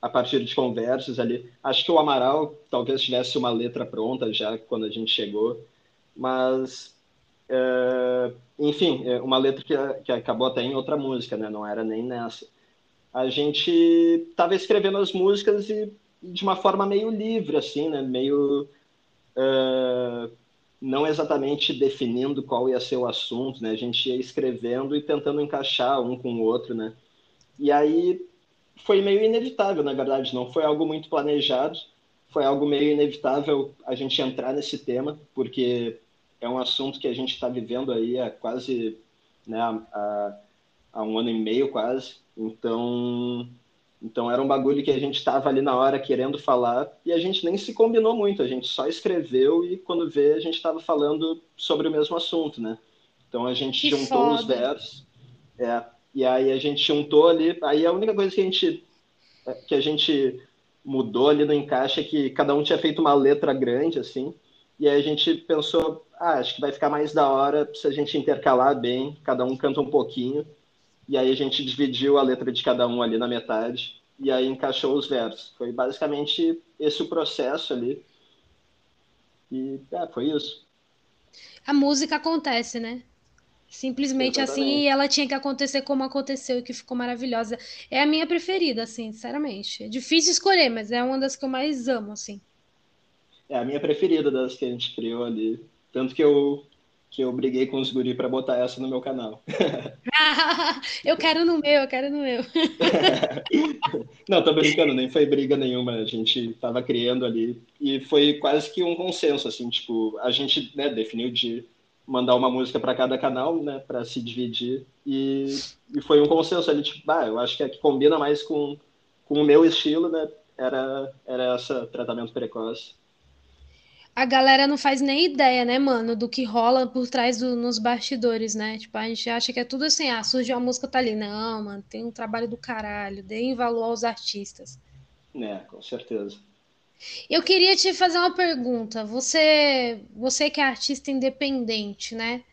a partir de conversas ali. Acho que o Amaral talvez tivesse uma letra pronta já quando a gente chegou, mas é, enfim, é uma letra que, que acabou até em outra música, né? Não era nem nessa. A gente estava escrevendo as músicas e de uma forma meio livre, assim, né? Meio uh, não exatamente definindo qual ia ser o assunto, né? A gente ia escrevendo e tentando encaixar um com o outro, né? E aí foi meio inevitável, na verdade, não foi algo muito planejado, foi algo meio inevitável a gente entrar nesse tema, porque é um assunto que a gente está vivendo aí há quase, né, há, há um ano e meio quase, então então era um bagulho que a gente estava ali na hora querendo falar e a gente nem se combinou muito, a gente só escreveu e quando vê a gente estava falando sobre o mesmo assunto, né? Então a gente que juntou foda. os versos, é, e aí a gente juntou ali, aí a única coisa que a gente é, que a gente mudou ali no encaixe é que cada um tinha feito uma letra grande assim, e aí a gente pensou, ah, acho que vai ficar mais da hora se a gente intercalar bem, cada um canta um pouquinho e aí a gente dividiu a letra de cada um ali na metade e aí encaixou os versos. Foi basicamente esse o processo ali. E é, foi isso. A música acontece, né? Simplesmente Exatamente. assim, e ela tinha que acontecer como aconteceu e que ficou maravilhosa. É a minha preferida, assim, sinceramente. É difícil escolher, mas é uma das que eu mais amo, assim. É a minha preferida das que a gente criou ali. Tanto que eu que eu briguei com os guri para botar essa no meu canal. [LAUGHS] eu quero no meu, eu quero no meu. [LAUGHS] Não, tô brincando, nem foi briga nenhuma, a gente tava criando ali e foi quase que um consenso, assim, tipo, a gente né, definiu de mandar uma música para cada canal, né, para se dividir e, e foi um consenso ali, tipo, ah, eu acho que a que combina mais com, com o meu estilo, né, era, era essa tratamento precoce a galera não faz nem ideia, né, mano, do que rola por trás do, nos bastidores, né? Tipo, a gente acha que é tudo assim, ah, surgiu a música, tá ali. Não, mano, tem um trabalho do caralho, deem valor aos artistas. É, com certeza. Eu queria te fazer uma pergunta. Você, você que é artista independente, né?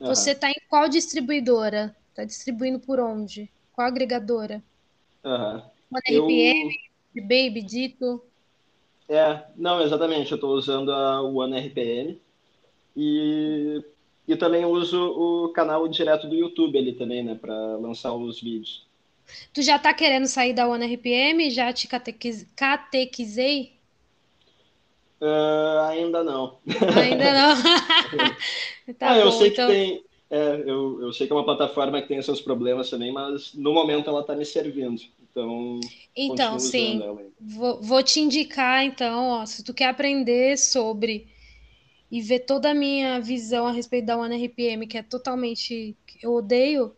Uhum. Você tá em qual distribuidora? Tá distribuindo por onde? Qual agregadora? Aham. Uhum. RPM, eu... Baby, Dito? É, não, exatamente. Eu estou usando a One RPM e, e também uso o canal direto do YouTube ali também, né, para lançar os vídeos. Tu já tá querendo sair da One RPM? Já te catequiz... catequizei? Uh, ainda não. Ainda não. [LAUGHS] tá ah, eu sei então... que tem. É, eu, eu sei que é uma plataforma que tem seus problemas também, mas no momento ela está me servindo. Então, então sim, vou, vou, te indicar então, ó, se tu quer aprender sobre e ver toda a minha visão a respeito da OneRPM, que é totalmente eu odeio,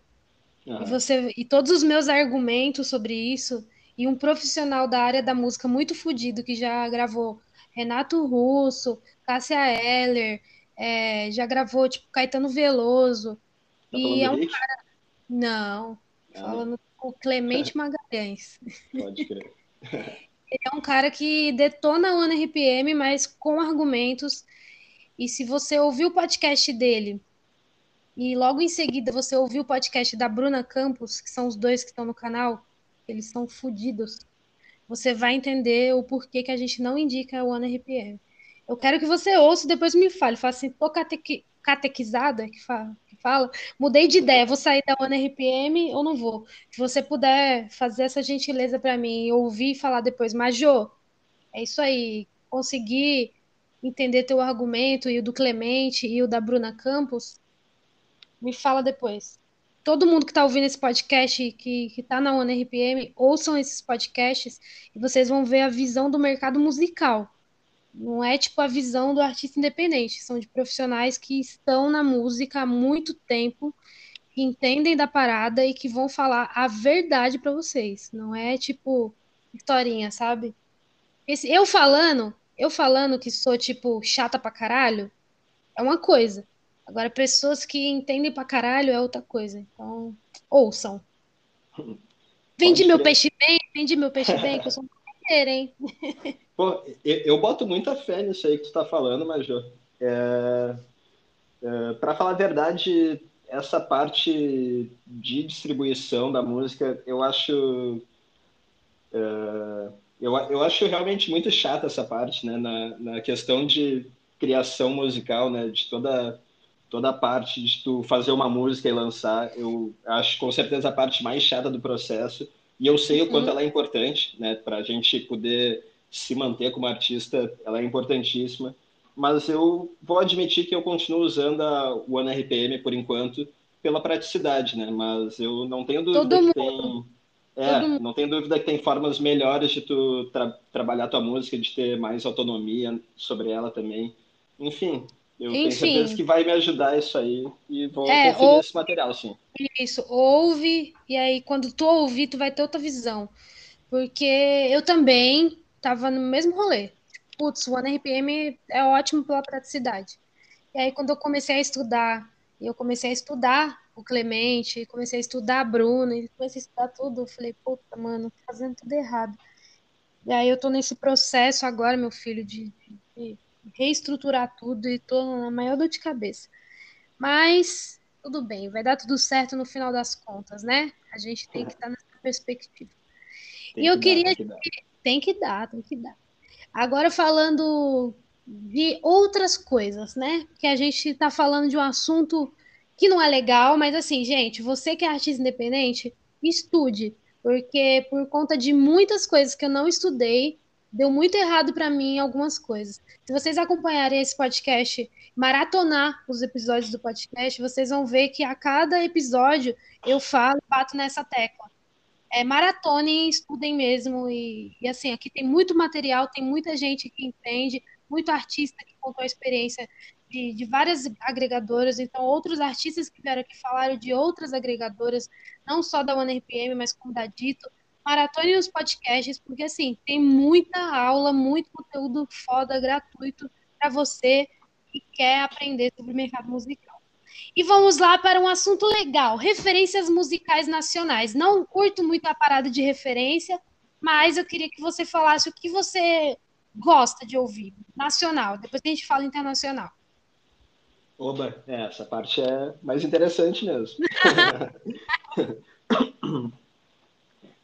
e você e todos os meus argumentos sobre isso, e um profissional da área da música muito fodido que já gravou Renato Russo, Cássia Eller, é, já gravou tipo Caetano Veloso. Tá e é um cara. Não, ah. falando o Clemente Magalhães. Pode crer. [LAUGHS] Ele é um cara que detona o RPM, mas com argumentos. E se você ouvir o podcast dele, e logo em seguida você ouvir o podcast da Bruna Campos, que são os dois que estão no canal, eles são fodidos, você vai entender o porquê que a gente não indica o RPM. Eu quero que você ouça e depois me fale. Fala assim, tô catequi catequizada, que fala, fala, mudei de ideia, vou sair da ONRPM ou não vou? Se você puder fazer essa gentileza para mim ouvir e falar depois, Majô, é isso aí, conseguir entender teu argumento e o do Clemente e o da Bruna Campos, me fala depois. Todo mundo que está ouvindo esse podcast, que está na ONRPM, ouçam esses podcasts e vocês vão ver a visão do mercado musical não é tipo a visão do artista independente, são de profissionais que estão na música há muito tempo, que entendem da parada e que vão falar a verdade para vocês. Não é tipo historinha, sabe? Esse, eu falando, eu falando que sou tipo chata pra caralho, é uma coisa. Agora, pessoas que entendem pra caralho é outra coisa. Então, ouçam. [LAUGHS] Vende meu peixe bem, vende meu peixe bem, que eu sou hein? [LAUGHS] Pô, eu, eu, boto muita fé nisso aí que tu tá falando, Major. É, é, para falar a verdade, essa parte de distribuição da música, eu acho. É, eu, eu acho realmente muito chata essa parte, né? Na, na questão de criação musical, né? De toda toda a parte de tu fazer uma música e lançar, eu acho com certeza a parte mais chata do processo. E eu sei o quanto uhum. ela é importante, né? Para a gente poder se manter como artista, ela é importantíssima. mas eu vou admitir que eu continuo usando a One RPM por enquanto pela praticidade, né? Mas eu não tenho dúvida Todo que mundo. tem é, não tenho dúvida que tem formas melhores de tu tra trabalhar tua música, de ter mais autonomia sobre ela também. Enfim, eu Enfim. tenho certeza que vai me ajudar isso aí e vou é, conferir ou... esse material, sim. Isso, ouve, e aí quando tu ouvir, tu vai ter outra visão. Porque eu também tava no mesmo rolê. Putz, o RPM é ótimo pela praticidade. E aí quando eu comecei a estudar, eu comecei a estudar o Clemente, comecei a estudar a Bruna, e comecei a estudar tudo. Eu falei, puta, mano, tô fazendo tudo errado. E aí eu tô nesse processo agora, meu filho, de, de reestruturar tudo e tô na maior dor de cabeça. Mas tudo bem, vai dar tudo certo no final das contas, né? A gente tem que estar nessa perspectiva. Tem e eu queria. Dar, tem, que tem que dar, tem que dar. Agora falando de outras coisas, né? Que a gente está falando de um assunto que não é legal, mas assim, gente, você que é artista independente, estude, porque por conta de muitas coisas que eu não estudei, deu muito errado para mim algumas coisas. Se vocês acompanharem esse podcast, maratonar os episódios do podcast, vocês vão ver que a cada episódio eu falo, bato nessa tecla. É, maratonem, estudem mesmo, e, e assim, aqui tem muito material, tem muita gente que entende, muito artista que contou a experiência de, de, várias agregadoras, então outros artistas que vieram aqui falaram de outras agregadoras, não só da OneRPM, mas como da Dito. Maratone os podcasts, porque assim, tem muita aula, muito conteúdo foda, gratuito para você que quer aprender sobre o mercado musical. E vamos lá para um assunto legal: referências musicais nacionais. Não curto muito a parada de referência, mas eu queria que você falasse o que você gosta de ouvir, nacional. Depois a gente fala internacional. Oba, é, essa parte é mais interessante mesmo. [LAUGHS] [LAUGHS]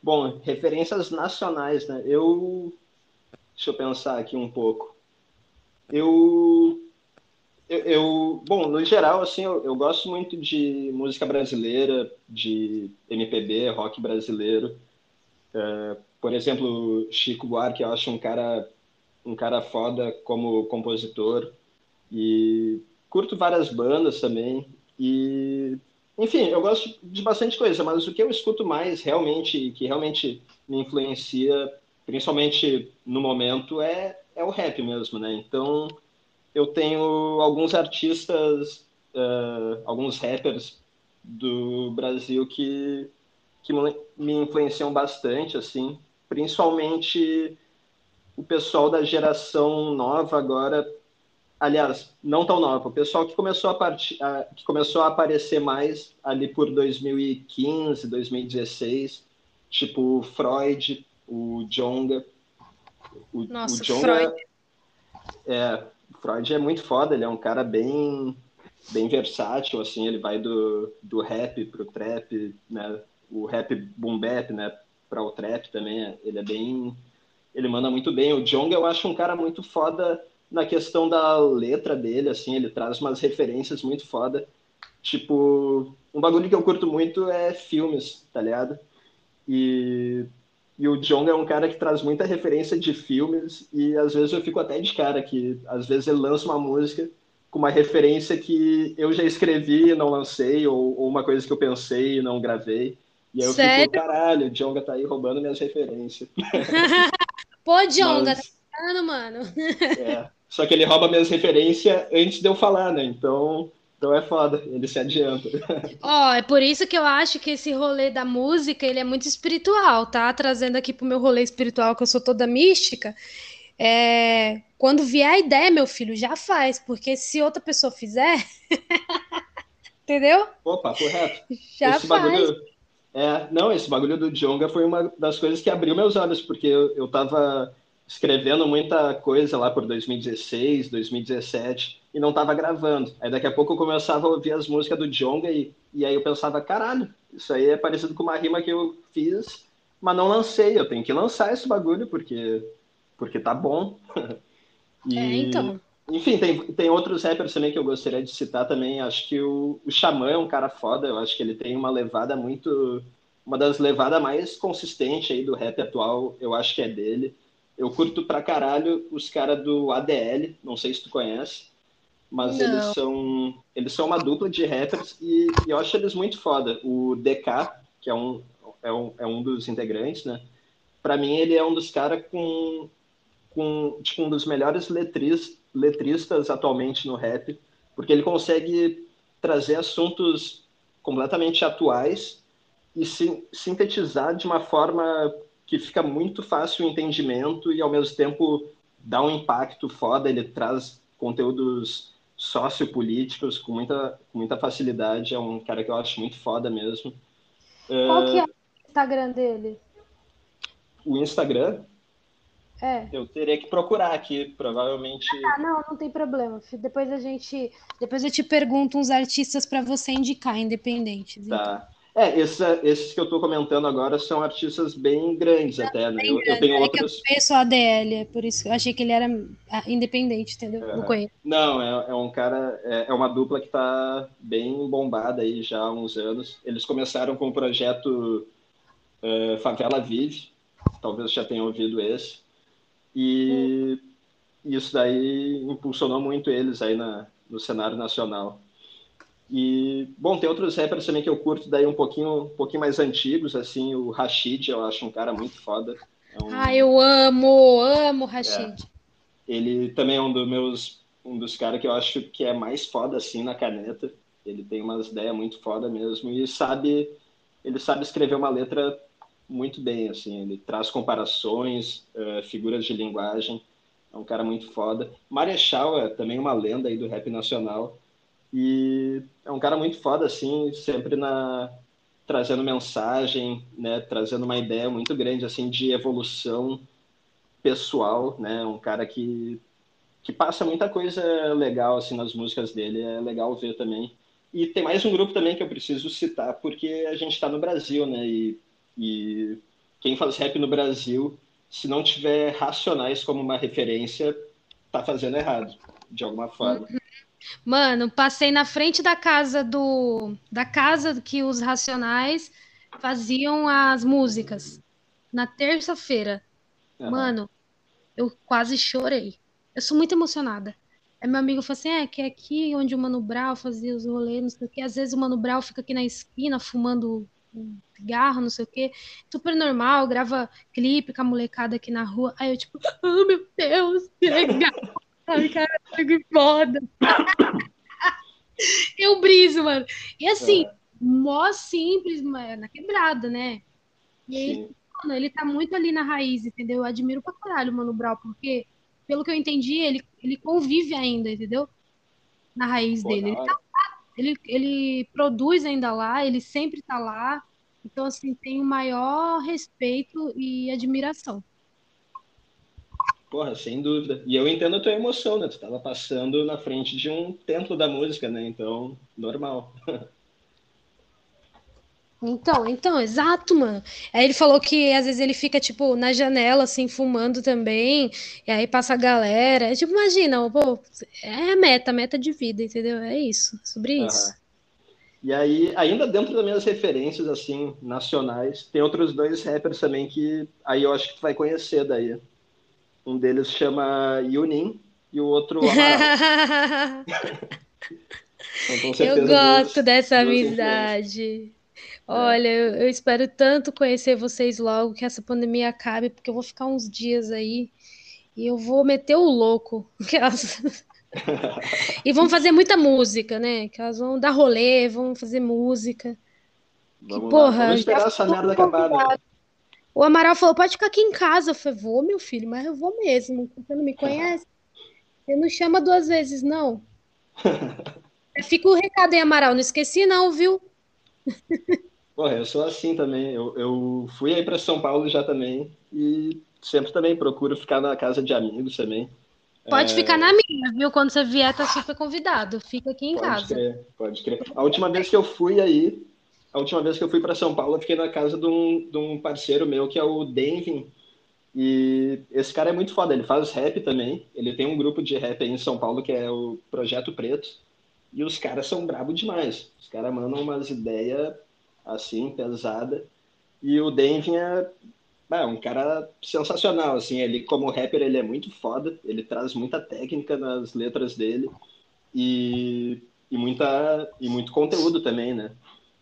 Bom, referências nacionais, né? Eu. Deixa eu pensar aqui um pouco. Eu. Eu, eu bom, no geral, assim, eu, eu, gosto muito de música brasileira, de MPB, rock brasileiro. É, por exemplo, Chico Buarque, eu acho um cara, um cara foda como compositor. E curto várias bandas também e enfim, eu gosto de bastante coisa, mas o que eu escuto mais realmente, que realmente me influencia, principalmente no momento, é, é o rap mesmo, né? Então, eu tenho alguns artistas, uh, alguns rappers do Brasil que, que me influenciam bastante, assim, principalmente o pessoal da geração nova agora aliás, não tão nova, o pessoal que começou a, part... que começou a aparecer mais ali por 2015, 2016, tipo o Freud, o Jonga. O, Nossa, o Jonga, Freud. É, Freud é muito foda, ele é um cara bem bem versátil, assim, ele vai do, do rap pro trap, né, o rap boom bap, né, para o trap também, ele é bem, ele manda muito bem. O Jonga eu acho um cara muito foda na questão da letra dele, assim, ele traz umas referências muito foda. Tipo, um bagulho que eu curto muito é filmes, tá ligado? E, e o John é um cara que traz muita referência de filmes e às vezes eu fico até de cara que às vezes ele lança uma música com uma referência que eu já escrevi e não lancei, ou, ou uma coisa que eu pensei e não gravei. E aí eu Sério? fico, caralho, o Jonga tá aí roubando minhas referências. [LAUGHS] Pô, Jonga, Mas... tá mano. É. Só que ele rouba minhas referências antes de eu falar, né? Então, então é foda, ele se adianta. [LAUGHS] Ó, oh, é por isso que eu acho que esse rolê da música, ele é muito espiritual, tá? Trazendo aqui pro meu rolê espiritual, que eu sou toda mística. É... Quando vier a ideia, meu filho, já faz, porque se outra pessoa fizer... [LAUGHS] Entendeu? Opa, correto. Já esse faz. Bagulho... É, não, esse bagulho do Jonga foi uma das coisas que abriu meus olhos, porque eu, eu tava escrevendo muita coisa lá por 2016, 2017 e não estava gravando. Aí daqui a pouco eu começava a ouvir as músicas do Jonga e, e aí eu pensava, caralho, isso aí é parecido com uma rima que eu fiz, mas não lancei. Eu tenho que lançar esse bagulho porque porque tá bom. [LAUGHS] e, é, então. Enfim, tem, tem outros rappers também que eu gostaria de citar também. Acho que o, o Xamã é um cara foda. Eu acho que ele tem uma levada muito. Uma das levadas mais consistentes aí do rap atual, eu acho que é dele. Eu curto pra caralho os caras do ADL, não sei se tu conhece, mas não. eles são eles são uma dupla de rappers e, e, eu acho eles muito foda. O DK, que é um, é um, é um dos integrantes, né? Pra mim, ele é um dos caras com, com tipo, um dos melhores letris, letristas atualmente no rap, porque ele consegue trazer assuntos completamente atuais e sintetizar de uma forma que fica muito fácil o entendimento e ao mesmo tempo dá um impacto foda, ele traz conteúdos sociopolíticos com muita, com muita facilidade, é um cara que eu acho muito foda mesmo. Qual uh, que é o Instagram dele? O Instagram? É. Eu teria que procurar aqui, provavelmente. Ah, não, não tem problema. Depois a gente, depois eu te pergunto uns artistas para você indicar, independentes. Tá. Então. É, esse, esses que eu estou comentando agora são artistas bem grandes não, até, né? Eu, grande, eu, tenho é outros. eu conheço a ADL, é por isso que eu achei que ele era ah, independente, entendeu? Uhum. Não conheço. Não, é, é um cara, é, é, uma dupla que está bem bombada aí já há uns anos. Eles começaram com o projeto uh, Favela Vive, talvez já tenham ouvido esse. E hum. isso daí impulsionou muito eles aí na, no cenário nacional. E, bom, tem outros rappers também que eu curto, daí um pouquinho, um pouquinho mais antigos, assim, o Rashid, eu acho um cara muito foda. É um... Ah, eu amo, amo o Rashid. É. Ele também é um dos meus, um dos caras que eu acho que é mais foda, assim, na caneta. Ele tem umas ideias muito foda mesmo e sabe, ele sabe escrever uma letra muito bem, assim, ele traz comparações, uh, figuras de linguagem, é um cara muito foda. Marechal é também uma lenda aí do rap nacional, e é um cara muito foda, assim, sempre na trazendo mensagem, né, trazendo uma ideia muito grande, assim, de evolução pessoal, né, um cara que, que passa muita coisa legal, assim, nas músicas dele, é legal ver também. E tem mais um grupo também que eu preciso citar, porque a gente está no Brasil, né, e, e quem faz rap no Brasil, se não tiver Racionais como uma referência, tá fazendo errado, de alguma forma. Mano, passei na frente da casa do da casa que os Racionais faziam as músicas na terça-feira. Uhum. Mano, eu quase chorei. Eu sou muito emocionada. Aí meu amigo falou assim: é, que é aqui onde o Mano Brown fazia os rolês, não sei o que. Às vezes o Mano Brown fica aqui na esquina fumando um cigarro, não sei o que. Super normal, grava clipe com a molecada aqui na rua. Aí eu, tipo, oh meu Deus, que legal. [LAUGHS] Ai, cara, que foda. Eu briso, mano. E assim, é. mó simples, mas na quebrada, né? E aí, mano, ele tá muito ali na raiz, entendeu? Eu admiro pra caralho o Mano Brown, porque, pelo que eu entendi, ele, ele convive ainda, entendeu? Na raiz Pô, dele. Ele, tá lá, ele, ele produz ainda lá, ele sempre tá lá. Então, assim, tem o maior respeito e admiração. Porra, sem dúvida. E eu entendo a tua emoção, né? Tu tava passando na frente de um templo da música, né? Então, normal. [LAUGHS] Então, então, exato, mano. Aí ele falou que às vezes ele fica, tipo, na janela, assim, fumando também, e aí passa a galera. É, tipo, imagina, pô, é a meta, meta de vida, entendeu? É isso, sobre uhum. isso. E aí, ainda dentro das minhas referências, assim, nacionais, tem outros dois rappers também que aí eu acho que tu vai conhecer daí. Um deles chama Yunin e o outro [LAUGHS] Amaral. [LAUGHS] então, eu gosto duas, dessa duas amizade. Olha, eu, eu, espero tanto conhecer vocês logo, que essa pandemia acabe, porque eu vou ficar uns dias aí e eu vou meter o louco. [LAUGHS] e vão fazer muita música, né? Que elas vão dar rolê, vão fazer música. Vamos que, porra, Vamos esperar essa merda acabar. Né? O Amaral falou: pode ficar aqui em casa. Eu falei: vou, meu filho, mas eu vou mesmo. Você não me [LAUGHS] conhece? Você não chama duas vezes, não. Fica o recado aí, Amaral. Não esqueci, não, viu? Porra, eu sou assim também. Eu, eu fui aí para São Paulo já também e sempre também procuro ficar na casa de amigos também. Pode é... ficar na minha, viu? Quando você vier, tá super convidado. Fica aqui em pode casa. Crer, pode crer. A última vez que eu fui aí, a última vez que eu fui para São Paulo, eu fiquei na casa de um, de um parceiro meu, que é o Denvin. E esse cara é muito foda, ele faz rap também. Ele tem um grupo de rap aí em São Paulo, que é o Projeto Preto. E os caras são brabo demais. Os caras mandam umas ideias assim, pesada. E o Denvin é, um cara sensacional, assim, ele como rapper ele é muito foda, ele traz muita técnica nas letras dele e, e, muita, e muito conteúdo também, né?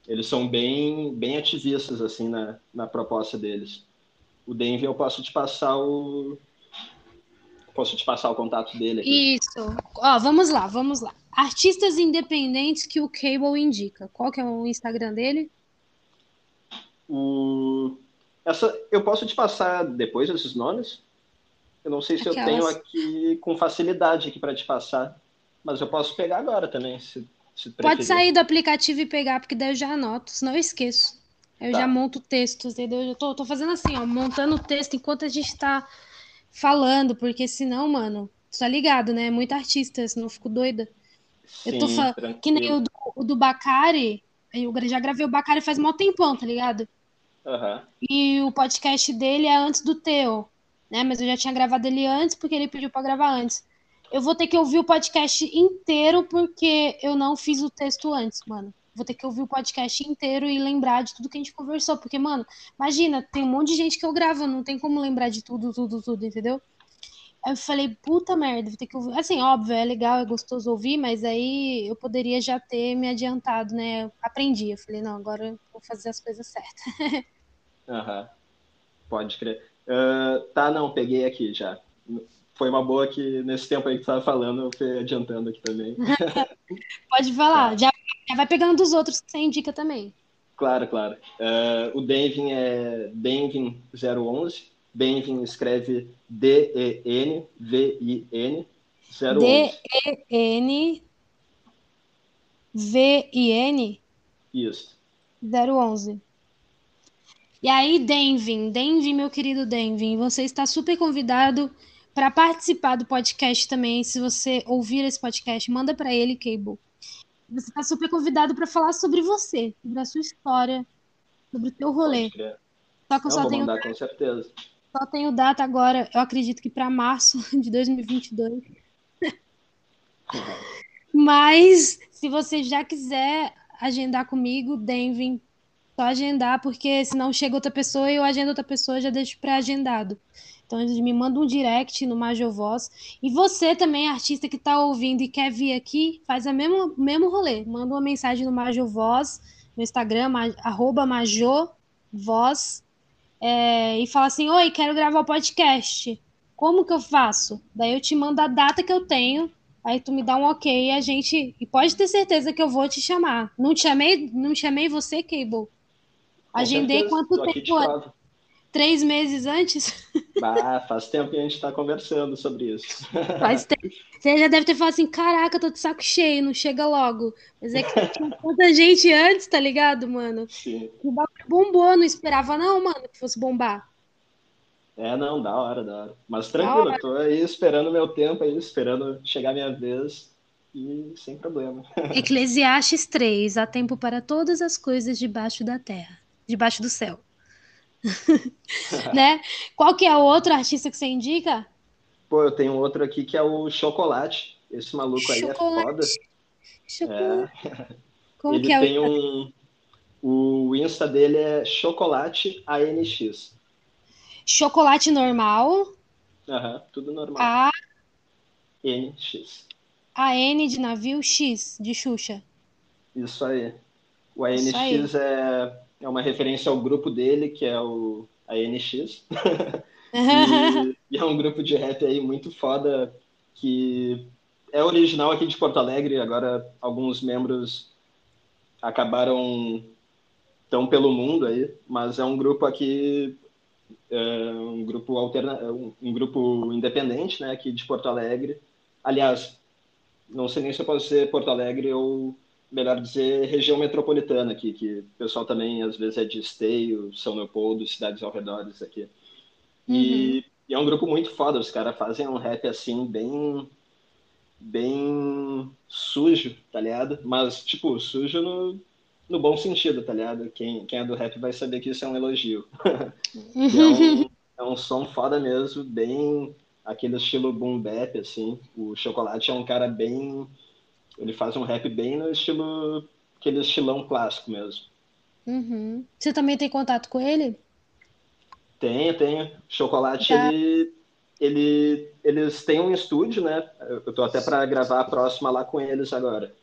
Eles são bem, bem ativistas, assim, na, na proposta deles. O Denver eu posso te passar o... Posso te passar o contato dele aqui. Isso. Ó, vamos lá, vamos lá. Artistas independentes que o Cable indica. Qual que é o Instagram dele? O essa, eu posso te passar depois esses nomes? Eu não sei se Aquelas... eu tenho aqui com facilidade aqui para te passar, mas eu posso pegar agora também, se, Pode sair do aplicativo e pegar, porque daí eu já anoto, senão eu esqueço. Eu tá. já monto o texto, entendeu? Eu tô, tô fazendo assim, ó, montando o texto enquanto a gente tá falando, porque senão, mano, tá ligado, né? É muito artista, senão eu fico doida. Sim, eu tô falando. Que nem o do, o do Bacari, eu já gravei o Bacari faz mó tempão, tá ligado? Uhum. E o podcast dele é antes do teu, né? Mas eu já tinha gravado ele antes porque ele pediu para gravar antes. Eu vou ter que ouvir o podcast inteiro porque eu não fiz o texto antes, mano. Vou ter que ouvir o podcast inteiro e lembrar de tudo que a gente conversou. Porque, mano, imagina, tem um monte de gente que eu gravo, não tem como lembrar de tudo, tudo, tudo, entendeu? Aí eu falei, puta merda, vou ter que ouvir. Assim, óbvio, é legal, é gostoso ouvir, mas aí eu poderia já ter me adiantado, né? aprendi. Eu falei, não, agora eu vou fazer as coisas certas. [LAUGHS] Aham. Uhum. Pode crer. Uh, tá, não, peguei aqui já. Foi uma boa que nesse tempo aí que tu tava falando, eu fui adiantando aqui também. [LAUGHS] Pode falar, tá. já, já, vai pegando dos outros que você indica também. Claro, claro. Uh, o Denvin é Denvin011. Denvin escreve D-E-N-V-I-N 011. D-E-N V-I-N? Isso. 011. E aí, Denvin, Denvin, meu querido Denvin, você está super convidado para participar do podcast também. Se você ouvir esse podcast, manda para ele, Cable. Você está super convidado para falar sobre você, sobre a sua história, sobre o teu rolê. Só que eu, eu só tenho mandar, com certeza. Só tenho data agora, eu acredito que para março [LAUGHS] de 2022. [LAUGHS] Mas se você já quiser agendar comigo, Denvin, só agendar, porque senão chega outra pessoa e eu agendo outra pessoa já deixo pré-agendado. Então eles me mandam um direct no Major Voz. E você também, artista que está ouvindo e quer vir aqui, faz o mesmo, mesmo rolê. Manda uma mensagem no Major Voz, no Instagram, arroba Major Voz, é, e fala assim: Oi, quero gravar o podcast. Como que eu faço? Daí eu te mando a data que eu tenho. Aí tu me dá um ok e a gente. E pode ter certeza que eu vou te chamar. Não te chamei, não chamei você, Cable. Agendei quanto tempo? Três meses antes? [LAUGHS] Ah, faz tempo que a gente está conversando sobre isso. Faz tempo. Você já deve ter falado assim: caraca, tô de saco cheio, não chega logo. Mas é que tinha tanta gente antes, tá ligado, mano? Sim. O bagulho bombou, não esperava, não, mano, que fosse bombar. É, não, da hora, da hora. Mas tranquilo, hora. tô aí esperando meu tempo aí, esperando chegar minha vez e sem problema. [LAUGHS] Eclesiastes 3, há tempo para todas as coisas debaixo da terra debaixo do céu. [LAUGHS] [LAUGHS] né? Qual que é o outro artista que você indica? Pô, eu tenho outro aqui que é o Chocolate. Esse maluco Chocolate. aí é foda. Chocolate. É. [LAUGHS] Como Ele que é tem o... um. O Insta dele é Chocolate ANX. Chocolate normal. Aham, tudo normal. A. NX. A N de navio, X de Xuxa. Isso aí. O ANX é é uma referência ao grupo dele, que é o ANX. [LAUGHS] e, e é um grupo de rap aí muito foda, que é original aqui de Porto Alegre, agora alguns membros acabaram tão pelo mundo aí, mas é um grupo aqui é um grupo alterna um grupo independente, né, aqui de Porto Alegre. Aliás, não sei nem se eu posso ser Porto Alegre ou melhor dizer, região metropolitana aqui, que o pessoal também às vezes é de Esteio, São Leopoldo, cidades ao redor aqui. Uhum. E, e, é um grupo muito foda, os caras fazem um rap assim, bem bem sujo, tá ligado? Mas, tipo, sujo no, no bom sentido, tá ligado? Quem, quem é do rap vai saber que isso é um elogio. [LAUGHS] é, um, é um som foda mesmo, bem aquele estilo boom bap, assim. O Chocolate é um cara bem ele faz um rap bem no estilo, aquele estilão clássico mesmo. Uhum. Você também tem contato com ele? Tenho, tenho. Chocolate, tá. ele, ele, eles têm um estúdio, né? Eu tô até para gravar a próxima lá com eles agora.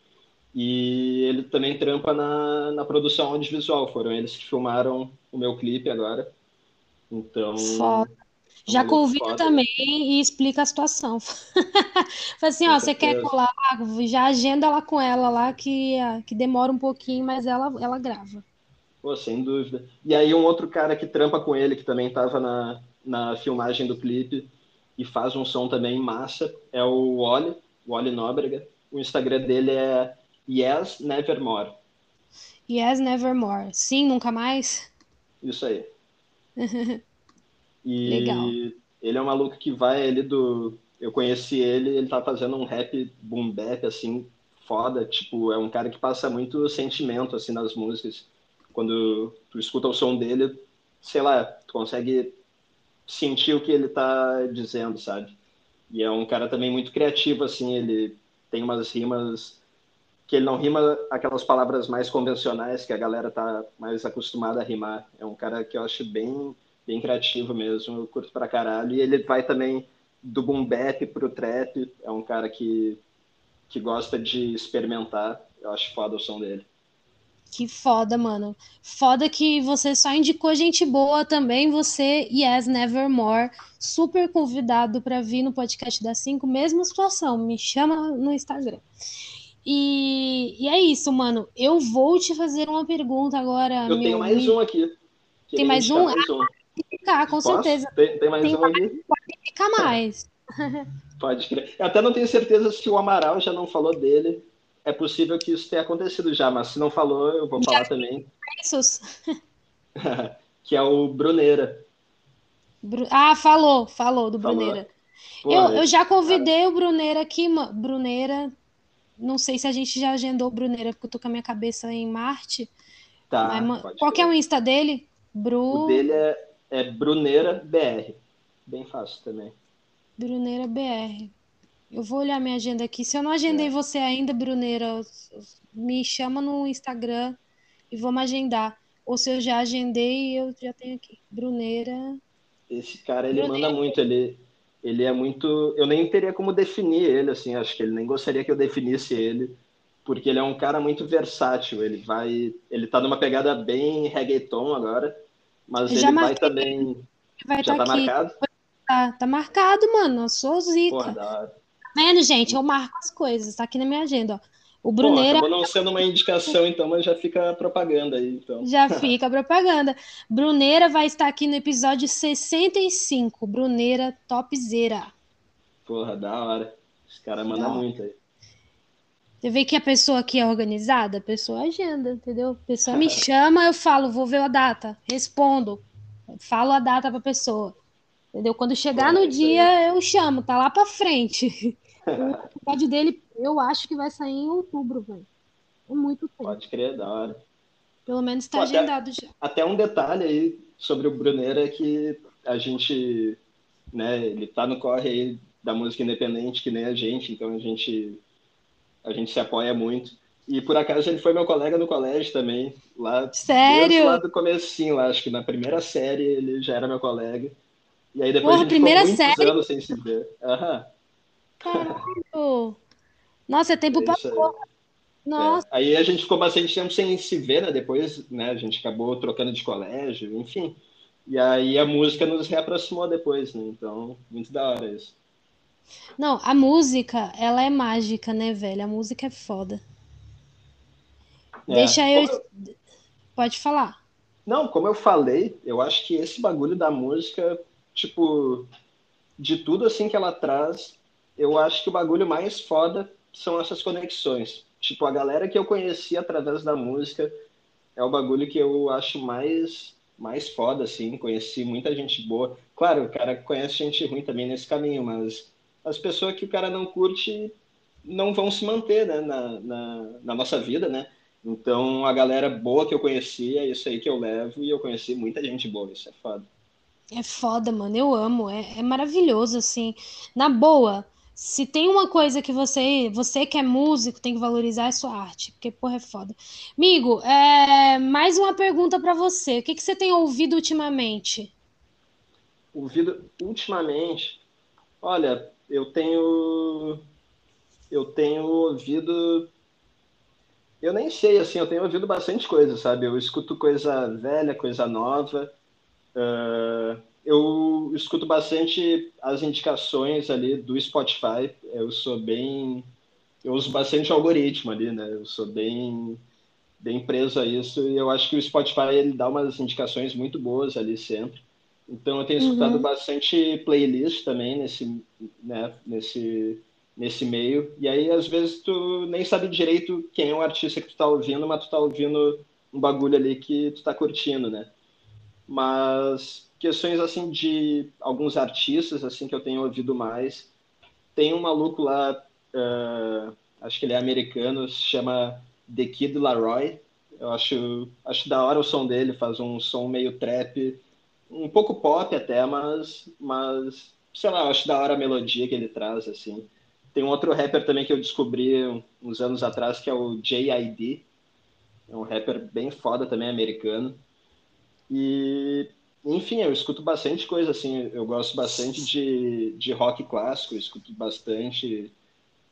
E ele também trampa na, na produção audiovisual. Foram eles que filmaram o meu clipe agora. Então. Foda. Já convida também e explica a situação. [LAUGHS] Fala assim, ó, você quer colar, já agenda lá com ela lá, que, que demora um pouquinho, mas ela, ela grava. Pô, sem dúvida. E aí um outro cara que trampa com ele, que também estava na, na filmagem do clipe e faz um som também massa, é o Wally, Wally Nóbrega. O Instagram dele é Yes Nevermore. Yes Nevermore. Sim, nunca mais? Isso aí. [LAUGHS] e Legal. ele é um maluco que vai ele do... Eu conheci ele, ele tá fazendo um rap boom bap, assim, foda. Tipo, é um cara que passa muito sentimento, assim, nas músicas quando tu escuta o som dele, sei lá, tu consegue sentir o que ele tá dizendo, sabe? E é um cara também muito criativo, assim, ele tem umas rimas que ele não rima aquelas palavras mais convencionais que a galera tá mais acostumada a rimar. É um cara que eu acho bem, bem criativo mesmo, eu curto pra caralho. E ele vai também do boom bap pro trap, é um cara que, que gosta de experimentar. Eu acho foda o som dele. Que foda, mano. Foda que você só indicou gente boa também, você, Yes Nevermore, super convidado para vir no podcast da 5, mesma situação, me chama no Instagram. E, e é isso, mano. Eu vou te fazer uma pergunta agora. Eu tenho mais um aqui. Tem mais um? Mais um. Ah, ficar, com Posso? certeza. Tem, tem mais tem um aqui? Pode ficar mais. Pode crer. Eu até não tenho certeza se o Amaral já não falou dele é possível que isso tenha acontecido já, mas se não falou, eu vou falar também. [LAUGHS] que é o Bruneira. Ah, falou, falou do falou. Bruneira. Pô, eu, eu já convidei cara. o Bruneira aqui, Bruneira. Não sei se a gente já agendou o Bruneira, porque eu tô com a minha cabeça em Marte. Tá. Mas, qual que é o Insta dele? Bru... O dele é, é Bruneira BR. Bem fácil também. Bruneira BR. Eu vou olhar minha agenda aqui. Se eu não agendei é. você ainda, Bruneira, me chama no Instagram e vamos agendar. Ou se eu já agendei, eu já tenho aqui. Bruneira. Esse cara, ele Bruneira. manda muito. Ele, ele é muito. Eu nem teria como definir ele, assim. Acho que ele nem gostaria que eu definisse ele. Porque ele é um cara muito versátil. Ele vai. Ele tá numa pegada bem reggaeton agora. Mas ele vai também. Vai já tá, tá marcado? Tá, tá marcado, mano. Eu sou zica. Porra, hora vendo, gente? Eu marco as coisas, tá aqui na minha agenda, ó. O Bruneira. Bom, não sendo uma indicação, então, mas já fica propaganda aí, então. [LAUGHS] Já fica propaganda. Bruneira vai estar aqui no episódio 65. Bruneira topzera. Porra, da hora. Os caras mandam muito aí. Você vê que a pessoa aqui é organizada, a pessoa agenda, entendeu? A pessoa me chama, eu falo, vou ver a data, respondo, falo a data pra pessoa. Entendeu? Quando chegar no dia, eu chamo, tá lá pra frente. [LAUGHS] o episódio dele, eu acho que vai sair em outubro, velho. É muito tempo. Pode crer, da hora. Pelo menos tá agendado já. Até um detalhe aí sobre o Bruneira é que a gente, né, ele tá no corre aí da música independente, que nem a gente, então a gente, a gente se apoia muito. E por acaso ele foi meu colega no colégio também, lá. Sério? Lá do comecinho, lá, acho que na primeira série ele já era meu colega. E aí depois Porra, a gente primeira ficou muitos série... anos sem se ver. Aham. Caralho! Nossa, é tempo é pra porra. Nossa. É. Aí a gente ficou bastante tempo sem se ver, né? Depois, né, a gente acabou trocando de colégio, enfim. E aí a música nos reaproximou depois, né? Então, muito da hora isso. Não, a música, ela é mágica, né, velho? A música é foda. É. Deixa eu. eu... Pode falar. Não, como eu falei, eu acho que esse bagulho da música tipo, de tudo assim que ela traz, eu acho que o bagulho mais foda são essas conexões. Tipo, a galera que eu conheci através da música é o bagulho que eu acho mais mais foda, assim. Conheci muita gente boa. Claro, o cara conhece gente ruim também nesse caminho, mas as pessoas que o cara não curte não vão se manter né, na, na, na nossa vida, né? Então, a galera boa que eu conheci é isso aí que eu levo e eu conheci muita gente boa, isso é foda. É foda, mano. Eu amo. É, é maravilhoso, assim. Na boa, se tem uma coisa que você, você que é músico, tem que valorizar é sua arte, porque, porra, é foda. Amigo, é... mais uma pergunta para você. O que, que você tem ouvido ultimamente? ouvido ultimamente, olha, eu tenho eu tenho ouvido eu nem sei assim, eu tenho ouvido bastante coisa, sabe? Eu escuto coisa velha, coisa nova. Uh, eu escuto bastante as indicações ali do Spotify. Eu sou bem eu uso bastante algoritmo ali, né? Eu sou bem bem preso a isso e eu acho que o Spotify ele dá umas indicações muito boas ali sempre. Então eu tenho escutado uhum. bastante playlist também nesse, né, nesse, nesse meio. E aí às vezes tu nem sabe direito quem é o artista que tu tá ouvindo, mas tu tá ouvindo um bagulho ali que tu tá curtindo, né? Mas questões assim de alguns artistas assim que eu tenho ouvido mais. Tem um maluco lá, uh, acho que ele é americano, se chama The Kid Laroi. Eu acho, acho da hora o som dele, faz um som meio trap, um pouco pop até, mas, mas sei lá, eu acho da hora a melodia que ele traz, assim. Tem um outro rapper também que eu descobri uns anos atrás, que é o J.I.D. É um rapper bem foda também, americano. E, enfim, eu escuto bastante coisa, assim. Eu gosto bastante de, de rock clássico, escuto bastante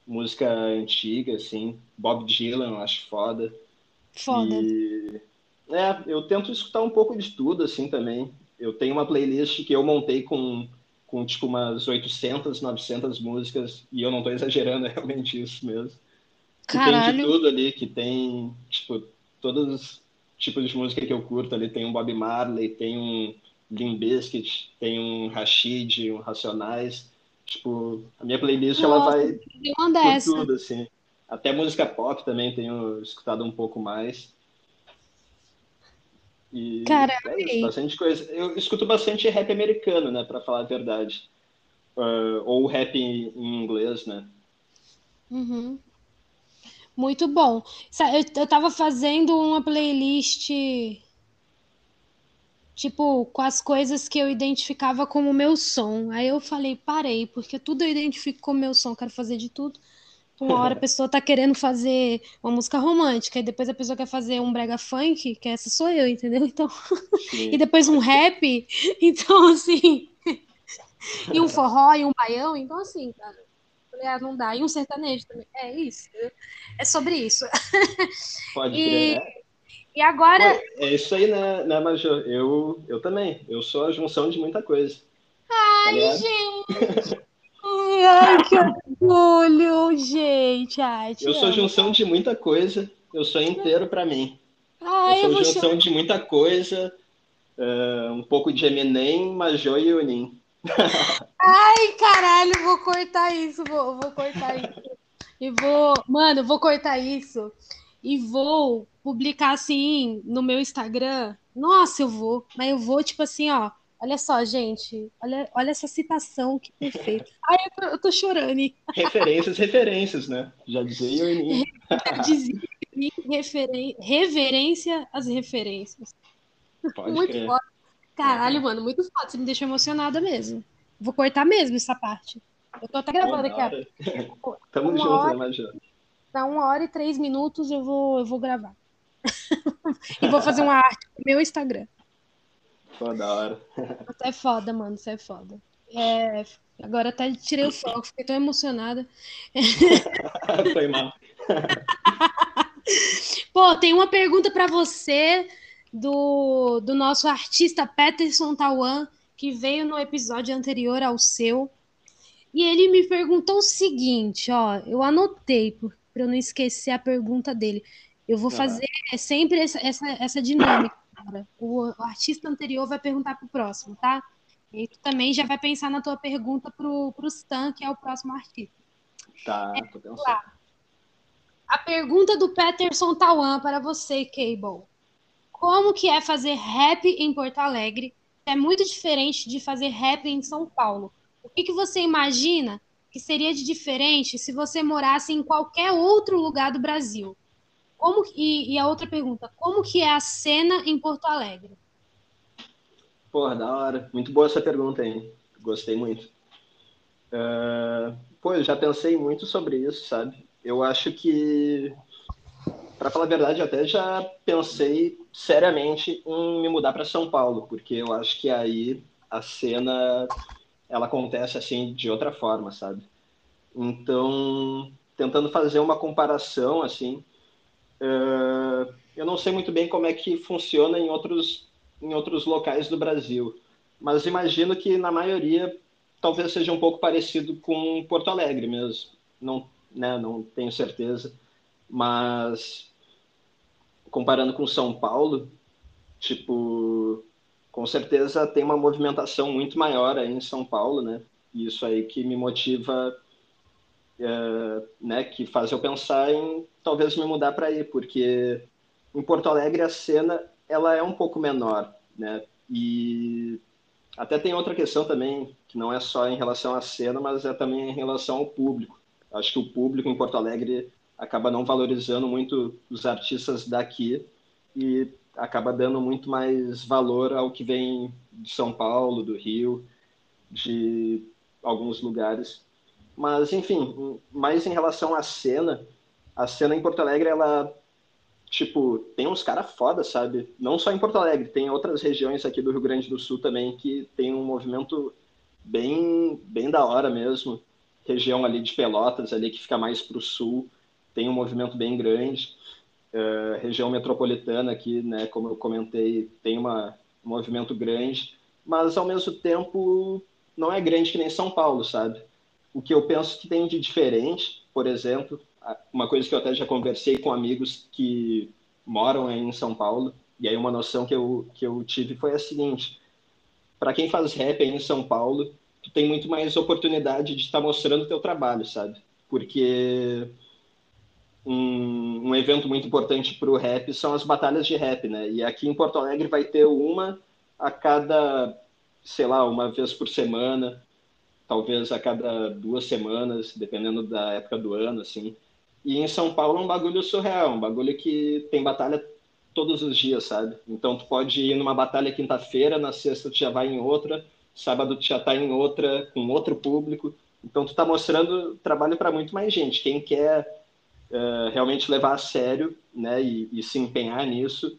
música antiga, assim. Bob Dylan, eu acho foda. Foda. E, é, eu tento escutar um pouco de tudo, assim, também. Eu tenho uma playlist que eu montei com, com tipo, umas 800, 900 músicas, e eu não tô exagerando, [LAUGHS] é realmente isso mesmo. Caralho. Que tem de tudo ali, que tem, tipo, todos os tipos de música que eu curto ali. Tem um Bob Marley, tem um Limp Bizkit, tem um Rashid, um Racionais Tipo, a minha playlist Nossa, ela vai por tudo, assim. Até música pop também tenho escutado um pouco mais. E Cara, é isso, bastante coisa. Eu escuto bastante rap americano, né, para falar a verdade. Uh, ou rap em, em inglês, né? Uhum. Muito bom. Eu, eu tava fazendo uma playlist tipo, com as coisas que eu identificava como meu som. Aí eu falei, parei, porque tudo eu identifico como meu som, quero fazer de tudo. Uma hora a [LAUGHS] pessoa tá querendo fazer uma música romântica, e depois a pessoa quer fazer um brega funk, que essa sou eu, entendeu? Então, [LAUGHS] e depois um rap, [LAUGHS] então assim, e um forró e um baião, então assim, cara, ah, não dá. E um sertanejo também. É isso. É sobre isso. Pode e, crer. E agora. Pô, é isso aí, né, né Major? Eu, eu também. Eu sou a junção de muita coisa. Ai, tá gente! Ai, que orgulho, gente! Ai, eu amo. sou junção de muita coisa. Eu sou inteiro para mim. Ai, eu sou eu junção de muita coisa. Uh, um pouco de Eminem, Major e Unim. [LAUGHS] Ai, caralho, vou cortar isso, vou, vou cortar isso. E vou, mano, vou cortar isso e vou publicar assim no meu Instagram. Nossa, eu vou, mas eu vou tipo assim, ó. Olha só, gente, olha, olha essa citação que perfeito. Ai, eu tô, eu tô chorando. Referências, referências, né? Já dizia o Dizia referen... reverência às referências. Pode muito crer. foda. Caralho, é. mano, muito foda. Você me deixou emocionada mesmo. Vou cortar mesmo essa parte. Eu tô até gravando aqui. Ó. [LAUGHS] Tamo junto, hora... né, Major? Dá uma hora e três minutos eu vou, eu vou gravar. [LAUGHS] e vou fazer uma arte no meu Instagram. Pô, da hora. [LAUGHS] Você é foda, mano. Você é foda. É, agora até tirei o foco, fiquei tão emocionada. [LAUGHS] Foi mal. [LAUGHS] Pô, tem uma pergunta para você do, do nosso artista Peterson Tawan, que veio no episódio anterior ao seu. E ele me perguntou o seguinte, ó, eu anotei, para eu não esquecer a pergunta dele. Eu vou fazer é sempre essa, essa, essa dinâmica. Cara. O, o artista anterior vai perguntar para o próximo, tá? E tu também já vai pensar na tua pergunta pro, pro Stan, que é o próximo artista. Tá, é, tô pensando. A pergunta do Peterson Tawan para você, Cable. Como que é fazer rap em Porto Alegre? É muito diferente de fazer rap em São Paulo. O que, que você imagina que seria de diferente se você morasse em qualquer outro lugar do Brasil? Como e, e a outra pergunta, como que é a cena em Porto Alegre? Porra, da hora. Muito boa essa pergunta, hein? Gostei muito. Uh, pô, eu já pensei muito sobre isso, sabe? Eu acho que, para falar a verdade, até já pensei seriamente em me mudar para São Paulo, porque eu acho que aí a cena ela acontece assim de outra forma, sabe? Então, tentando fazer uma comparação assim, uh, eu não sei muito bem como é que funciona em outros em outros locais do Brasil, mas imagino que na maioria talvez seja um pouco parecido com Porto Alegre mesmo. Não, né, não tenho certeza, mas comparando com São Paulo, tipo, com certeza tem uma movimentação muito maior aí em São Paulo, né? Isso aí que me motiva, é, né? Que faz eu pensar em talvez me mudar para aí, porque em Porto Alegre a cena ela é um pouco menor, né? E até tem outra questão também que não é só em relação à cena, mas é também em relação ao público. Acho que o público em Porto Alegre acaba não valorizando muito os artistas daqui e acaba dando muito mais valor ao que vem de São Paulo, do Rio, de alguns lugares. Mas, enfim, mais em relação à cena, a cena em Porto Alegre, ela, tipo, tem uns caras foda, sabe? Não só em Porto Alegre, tem outras regiões aqui do Rio Grande do Sul também que tem um movimento bem, bem da hora mesmo. Região ali de Pelotas, ali que fica mais para o sul, tem um movimento bem grande. Uh, região metropolitana aqui, né, como eu comentei, tem uma, um movimento grande, mas ao mesmo tempo não é grande que nem São Paulo, sabe? O que eu penso que tem de diferente, por exemplo, uma coisa que eu até já conversei com amigos que moram em São Paulo, e aí uma noção que eu, que eu tive foi a seguinte: para quem faz rap aí em São Paulo, tu tem muito mais oportunidade de estar tá mostrando o teu trabalho, sabe? Porque um, um evento muito importante para o rap são as batalhas de rap, né? E aqui em Porto Alegre vai ter uma a cada, sei lá, uma vez por semana, talvez a cada duas semanas, dependendo da época do ano, assim. E em São Paulo é um bagulho surreal, um bagulho que tem batalha todos os dias, sabe? Então tu pode ir numa batalha quinta-feira, na sexta tu já vai em outra, sábado tu já tá em outra, com outro público. Então tu tá mostrando trabalho para muito mais gente. Quem quer uh, realmente levar a sério né, e, e, se empenhar nisso,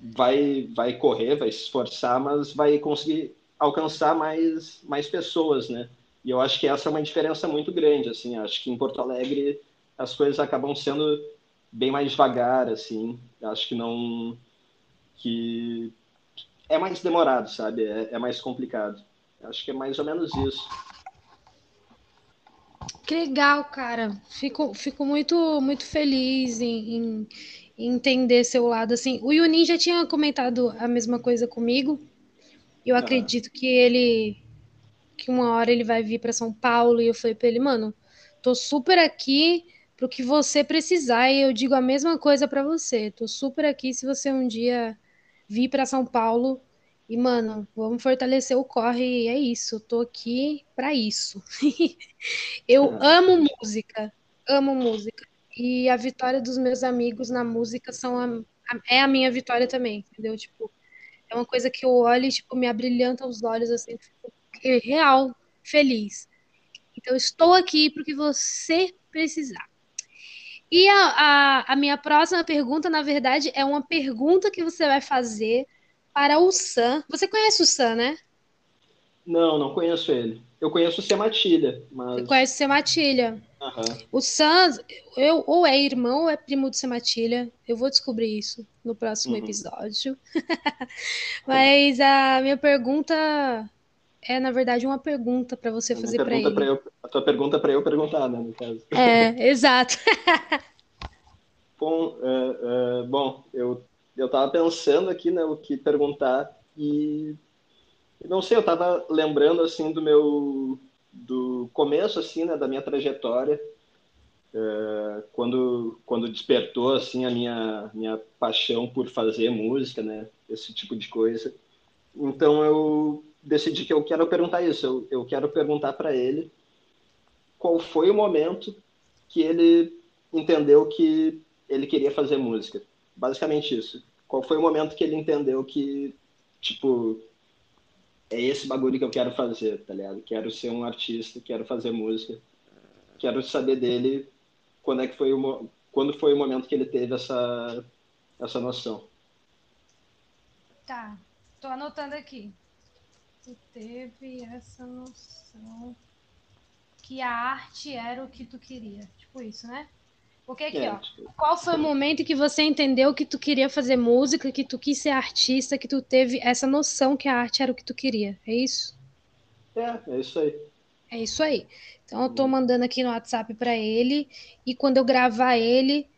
vai, vai correr, vai se esforçar, mas vai conseguir alcançar mais, mais pessoas, né? E eu acho que essa é uma diferença muito grande, assim, acho que em Porto Alegre as coisas acabam sendo bem mais devagar, assim, acho que não... que é mais demorado, sabe? É, é mais complicado. Acho que é mais ou menos isso. Que legal, cara. Fico, fico muito, muito feliz em, em, entender seu lado. Assim, o Yunin já tinha comentado a mesma coisa comigo. Eu ah. acredito que ele, que uma hora ele vai vir para São Paulo e eu falei para ele, mano, tô super aqui pro que você precisar e eu digo a mesma coisa para você. Tô super aqui se você um dia vir para São Paulo e, mano, vamos fortalecer o corre, e é isso. tô aqui para isso. [LAUGHS] eu amo música, amo música. E a vitória dos meus amigos na música são a, a, é a minha vitória também, entendeu? Tipo, é uma coisa que eu olho e, tipo, me abrilhanta os olhos, assim, fico real, feliz. Então, estou aqui porque você precisar. E a, a, a minha próxima pergunta, na verdade, é uma pergunta que você vai fazer para o Sam. Você conhece o Sam, né? Não, não conheço ele. Eu conheço o Sematilha, mas... Você conhece o Sematilha. Uhum. O Sam, eu, ou é irmão ou é primo do Sematilha. Eu vou descobrir isso no próximo uhum. episódio. [LAUGHS] mas a minha pergunta é, na verdade, uma pergunta para você fazer para ele. Eu, a tua pergunta para eu perguntar, né, no caso. É, [LAUGHS] exato. [LAUGHS] bom, uh, uh, bom, eu eu estava pensando aqui, né, o que perguntar e não sei, eu estava lembrando assim do meu do começo assim, né, da minha trajetória, é, quando quando despertou assim a minha minha paixão por fazer música, né, esse tipo de coisa. Então eu decidi que eu quero perguntar isso, eu, eu quero perguntar para ele qual foi o momento que ele entendeu que ele queria fazer música. Basicamente isso. Qual foi o momento que ele entendeu que, tipo, é esse bagulho que eu quero fazer, tá ligado? Quero ser um artista, quero fazer música. Quero saber dele quando é que foi o quando foi o momento que ele teve essa essa noção. Tá. Tô anotando aqui. Tu teve essa noção que a arte era o que tu queria. Tipo isso, né? Porque aqui, é, ó, tipo... qual foi o momento que você entendeu que tu queria fazer música, que tu quis ser artista, que tu teve essa noção que a arte era o que tu queria? É isso? É, é isso aí. É isso aí. Então eu tô mandando aqui no WhatsApp para ele e quando eu gravar ele,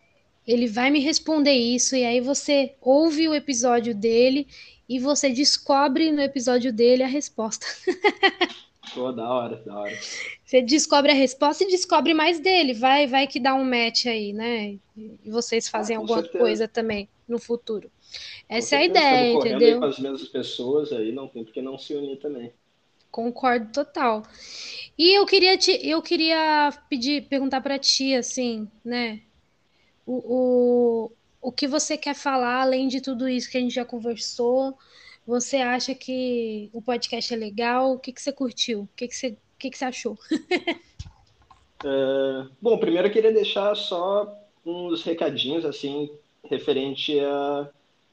ele vai me responder isso e aí você ouve o episódio dele e você descobre no episódio dele a resposta. [LAUGHS] Pô, da hora, da hora. Você descobre a resposta e descobre mais dele. Vai, vai que dá um match aí, né? E vocês fazem ah, alguma certeza. coisa também no futuro. Essa é a ideia, entendeu? com as mesmas pessoas aí, não tem porque não se unir também. Concordo total. E eu queria te, eu queria pedir, perguntar para ti, assim, né? O, o, o que você quer falar além de tudo isso que a gente já conversou? Você acha que o podcast é legal? O que, que você curtiu? O que, que, você, o que, que você achou? é, [LAUGHS] bom, primeiro eu queria deixar só uns recadinhos, assim, referente a,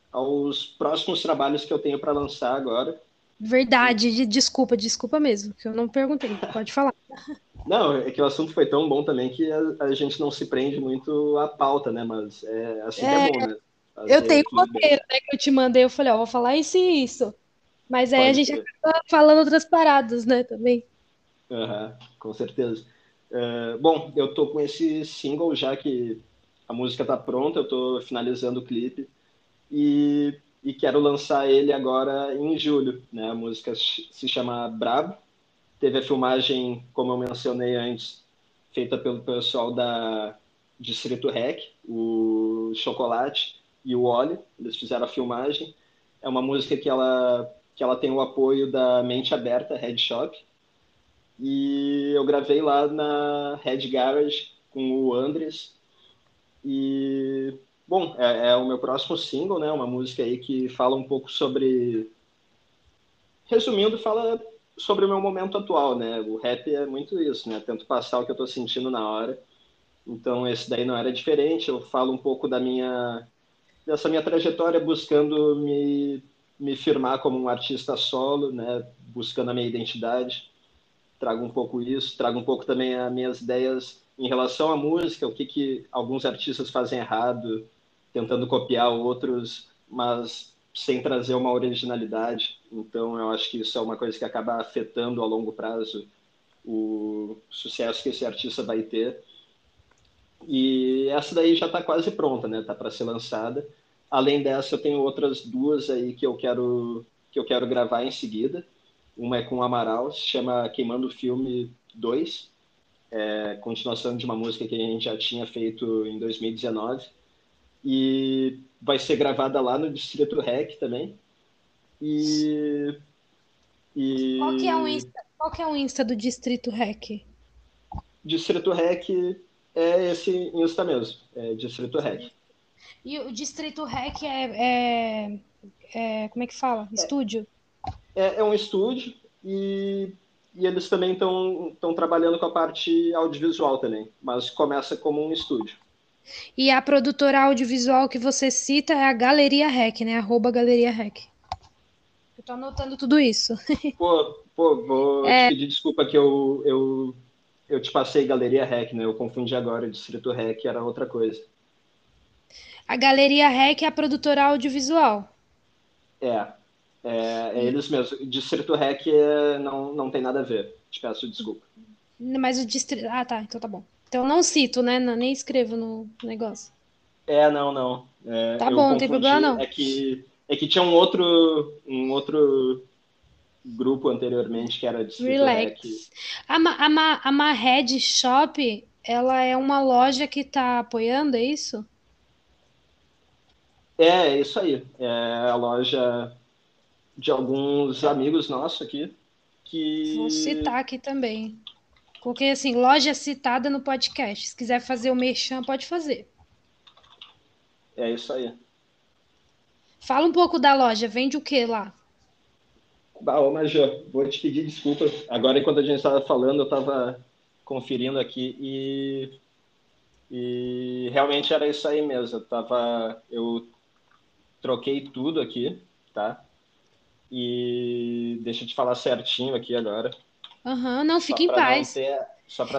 aos próximos trabalhos que eu tenho para lançar agora. Verdade, desculpa, desculpa mesmo, que eu não perguntei, pode falar. [LAUGHS] Não, é que o assunto foi tão bom também que a, a gente não se prende muito à pauta, né? Mas é assim é, que é bom, né? Fazer eu tenho um roteiro, né, que eu te mandei, eu falei, ó, vou falar isso e isso. Mas aí Pode a gente ser. acaba falando outras paradas, né, também. Uhum, com certeza. Uh, bom, eu tô com esse single já que a música tá pronta, eu tô finalizando o clipe e, e quero lançar ele agora em julho, né? A música se chama Brabo. Teve a filmagem, como eu mencionei antes, feita pelo pessoal da Distrito Rec, o Chocolate, e o Oli, eles fizeram a filmagem. É uma música que ela, que ela tem o apoio da Mente Aberta, Red Shop. E eu gravei lá na Red Garage com o Andres. E, bom, é, é o meu próximo single, né? Uma música aí que fala um pouco sobre... Resumindo, fala sobre o meu momento atual, né? O rap é muito isso, né? Tento passar o que eu tô sentindo na hora. Então, esse daí não era diferente. Eu falo um pouco da minha dessa minha trajetória buscando me, me firmar como um artista solo, né, buscando a minha identidade. Trago um pouco isso, trago um pouco também as minhas ideias em relação à música, o que, que alguns artistas fazem errado, tentando copiar outros, mas sem trazer uma originalidade. Então, eu acho que isso é uma coisa que acaba afetando a longo prazo o sucesso que esse artista vai ter. E essa daí já está quase pronta, né? Tá para ser lançada. Além dessa, eu tenho outras duas aí que eu quero que eu quero gravar em seguida. Uma é com o Amaral, se chama Queimando o Filme 2, é continuação de uma música que a gente já tinha feito em 2019. E vai ser gravada lá no Distrito Rec também. E, e... Qual, que é o Insta, qual que é o Insta do Distrito Rec? Distrito Rec é esse Insta mesmo, é Distrito Rec. E o Distrito Rec é, é, é como é que fala? É. Estúdio? É, é um estúdio e, e eles também estão trabalhando com a parte audiovisual também, mas começa como um estúdio. E a produtora audiovisual que você cita é a Galeria Rec, né? Arroba Galeria Rec. Eu tô anotando tudo isso. [LAUGHS] Pô, pô vou é... te pedir desculpa que eu, eu, eu te passei Galeria Rec, né? Eu confundi agora, Distrito Rec era outra coisa. A Galeria REC é a produtora audiovisual. É, é, é eles mesmos. Distrito REC é, não, não tem nada a ver. Te peço desculpa. Mas o distrito. Ah, tá. Então tá bom. Então não cito, né? Não, nem escrevo no negócio. É, não, não. É, tá bom, não tem problema não. É que, é que tinha um outro, um outro grupo anteriormente que era Distrito Relax. REC. A, a, a Mahed Shop, ela é uma loja que tá apoiando, é isso? É, é isso aí. É a loja de alguns amigos nossos aqui. Que... Vou citar aqui também. Coloquei assim, loja citada no podcast. Se quiser fazer o merchan, pode fazer. É isso aí. Fala um pouco da loja. Vende o que lá? Bah, ô Major, vou te pedir desculpa. Agora, enquanto a gente estava falando, eu estava conferindo aqui e, e realmente era isso aí mesmo. Eu, tava, eu troquei tudo aqui, tá? E deixa eu te falar certinho aqui agora. Aham, uhum, não, fique em paz. Ter,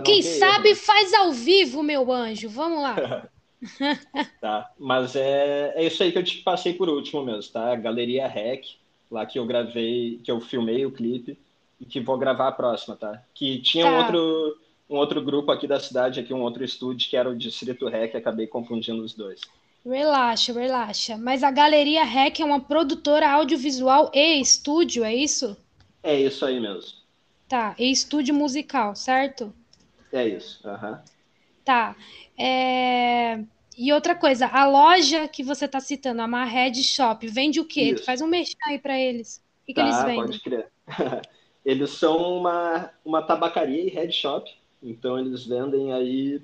Quem sabe erro. faz ao vivo, meu anjo. Vamos lá. [LAUGHS] tá, mas é, é isso aí que eu te passei por último mesmo, tá? Galeria Rec, lá que eu gravei, que eu filmei o clipe e que vou gravar a próxima, tá? Que tinha tá. um outro um outro grupo aqui da cidade, aqui um outro estúdio que era o Distrito Rec, acabei confundindo os dois. Relaxa, relaxa. Mas a Galeria Rec é uma produtora audiovisual e estúdio, é isso? É isso aí mesmo. Tá, e estúdio musical, certo? É isso. Uhum. Tá. É... E outra coisa, a loja que você está citando, a Marred Shop, vende o quê? Isso. Faz um mexer aí para eles. O que, tá, que eles vendem? pode crer. [LAUGHS] eles são uma, uma tabacaria e head shop, então eles vendem aí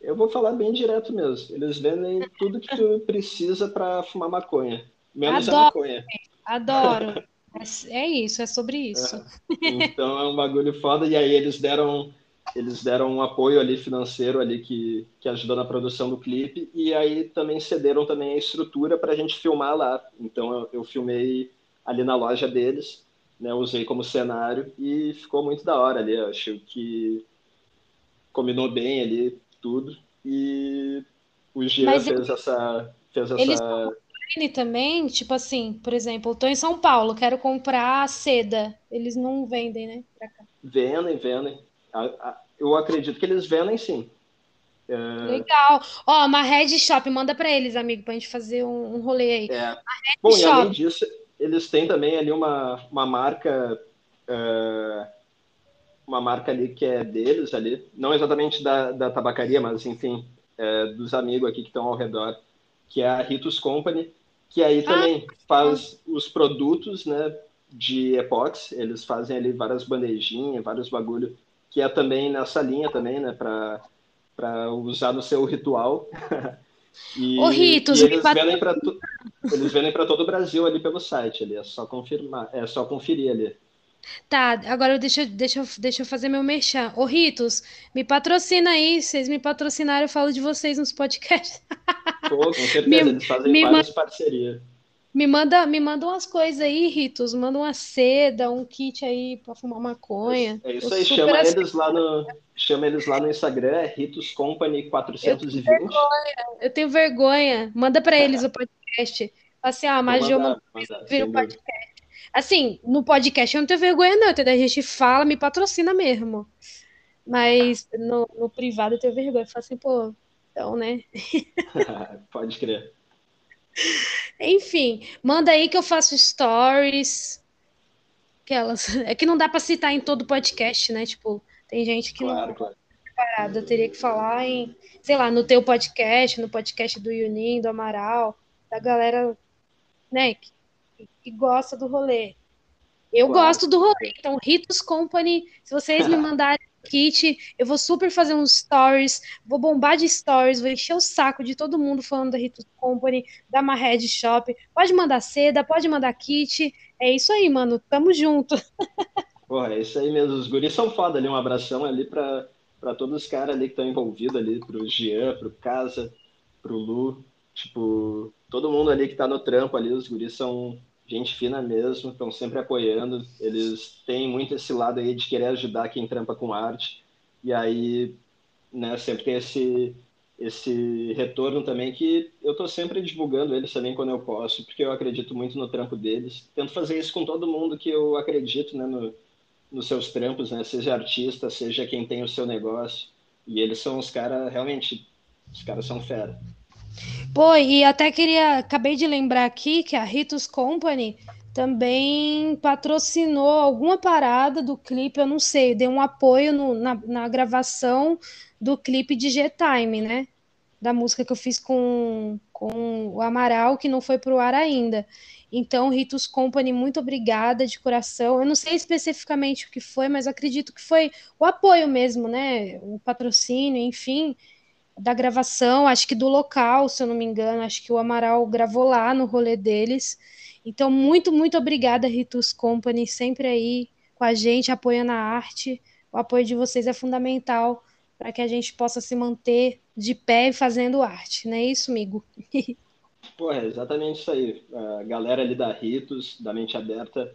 eu vou falar bem direto mesmo. Eles vendem tudo que tu [LAUGHS] precisa para fumar maconha, menos Adoro, a maconha. Adoro. É, é isso, é sobre isso. É. Então é um bagulho foda e aí eles deram eles deram um apoio ali financeiro ali que, que ajudou na produção do clipe e aí também cederam também a estrutura para a gente filmar lá. Então eu, eu, filmei ali na loja deles, né? Usei como cenário e ficou muito da hora ali. Eu acho que combinou bem ali tudo e o Mas fez ele... essa fez essa eles também, tipo assim, por exemplo, tô em São Paulo, quero comprar seda. Eles não vendem, né? Vendem, vendem eu acredito que eles vendem sim. É... Legal. Ó, uma Red Shop, manda para eles, amigo, para a gente fazer um, um rolê aí. É. Bom, Shop. e além disso, eles têm também ali uma, uma marca. Uh, uma marca ali que é deles ali, não exatamente da, da tabacaria, mas enfim, é, dos amigos aqui que estão ao redor, que é a Ritus Company, que aí ah, também faz os produtos, né, de epox, eles fazem ali várias bandejinhas, vários bagulho que é também nessa linha também, né, para usar no seu ritual. [LAUGHS] e, o Ritos, e eles, vendem pra eles vendem para todo o Brasil ali pelo site, ali, é só confirmar, é só conferir ali. Tá, agora deixa, deixa, deixa eu fazer meu merchan. Ô, Ritos, me patrocina aí. Vocês me patrocinaram, eu falo de vocês nos podcasts. [LAUGHS] Pô, com certeza, me, eles fazem me várias parcerias. Me manda, me manda umas coisas aí, Ritos. Manda uma seda, um kit aí para fumar maconha. É, isso aí, chama eles, lá no, chama eles lá no Instagram, é Ritos Company 420. Eu tenho vergonha, eu tenho vergonha. Manda para eles o [LAUGHS] podcast. Assim, ah, mas eu vira um podcast. Assim, no podcast eu não tenho vergonha, não, entendeu? A gente fala, me patrocina mesmo. Mas no, no privado eu tenho vergonha. Eu falo assim, pô, então, né? [LAUGHS] Pode crer. Enfim, manda aí que eu faço stories. Aquelas. É que não dá para citar em todo podcast, né? Tipo, tem gente que claro, não claro. preparada. Eu teria que falar em, sei lá, no teu podcast, no podcast do Yunin, do Amaral, da galera, né, que, que gosta do rolê. Eu claro. gosto do rolê. Então, Ritos Company, se vocês me [LAUGHS] mandarem kit, eu vou super fazer uns stories, vou bombar de stories, vou encher o saco de todo mundo falando da Ritus Company, da Mahed Shop. Pode mandar seda, pode mandar kit. É isso aí, mano. Tamo junto. [LAUGHS] Porra, é isso aí mesmo. Os guris são foda ali. Um abração ali pra, pra todos os caras ali que estão envolvidos ali, pro Jean, pro Casa, pro Lu. Tipo, todo mundo ali que tá no trampo ali, os guris são gente fina mesmo, estão sempre apoiando. Eles têm muito esse lado aí de querer ajudar quem trampa com arte. E aí, né, sempre tem esse esse retorno também que eu estou sempre divulgando eles também quando eu posso, porque eu acredito muito no trampo deles. Tento fazer isso com todo mundo que eu acredito, né, no, nos seus trampos, né, seja artista, seja quem tem o seu negócio. E eles são os caras, realmente, os caras são fera. Pô, e até queria, acabei de lembrar aqui que a Ritus Company também patrocinou alguma parada do clipe, eu não sei, deu um apoio no, na, na gravação do clipe de G-Time, né? Da música que eu fiz com, com o Amaral, que não foi pro ar ainda. Então, Ritus Company, muito obrigada de coração. Eu não sei especificamente o que foi, mas acredito que foi o apoio mesmo, né? O patrocínio, enfim da gravação, acho que do local, se eu não me engano, acho que o Amaral gravou lá no rolê deles. Então, muito, muito obrigada, Ritus Company, sempre aí com a gente, apoiando a arte. O apoio de vocês é fundamental para que a gente possa se manter de pé e fazendo arte, não é isso, amigo? [LAUGHS] Pô, é exatamente isso aí. A galera ali da Ritos, da Mente Aberta,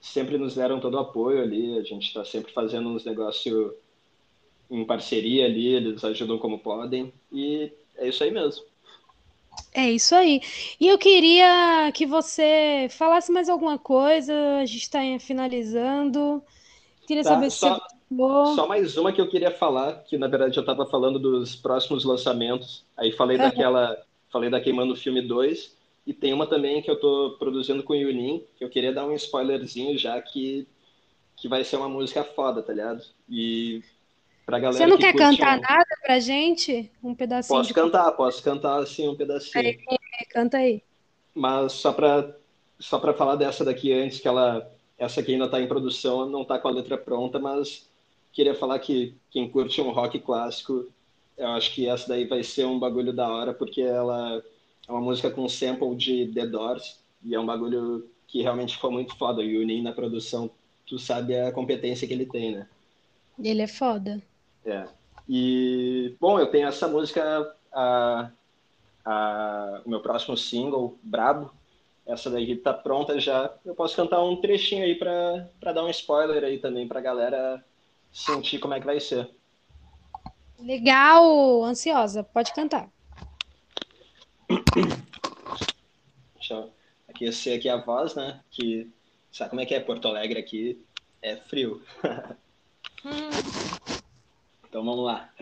sempre nos deram todo o apoio ali. A gente está sempre fazendo uns negócios em parceria ali, eles ajudam como podem. E é isso aí mesmo. É isso aí. E eu queria que você falasse mais alguma coisa. A gente está finalizando. Queria tá, saber só, se só mais uma que eu queria falar, que na verdade eu estava falando dos próximos lançamentos. Aí falei uhum. daquela, falei da Queimando Filme 2 e tem uma também que eu estou produzindo com o Yunin, que eu queria dar um spoilerzinho já que que vai ser uma música foda, tá ligado? E pra galera Você não quer cantar um... nada pra gente? Um pedacinho? Posso cantar, posso cantar assim um pedacinho. Canta aí. Mas só pra só para falar dessa daqui antes que ela essa aqui ainda está em produção, não está com a letra pronta, mas queria falar que quem curte um rock clássico, eu acho que essa daí vai ser um bagulho da hora, porque ela é uma música com sample de The Doors, e é um bagulho que realmente ficou muito foda. E o Nin na produção, tu sabe a competência que ele tem, né? Ele é foda. É. E, bom, eu tenho essa música, a, a, o meu próximo single, Brabo, essa daí tá pronta já. Eu posso cantar um trechinho aí para dar um spoiler aí também pra galera sentir como é que vai ser. Legal, ansiosa, pode cantar. Deixa eu aquecer aqui a voz, né? Que sabe como é que é Porto Alegre aqui? É frio. hum. Então vamos lá.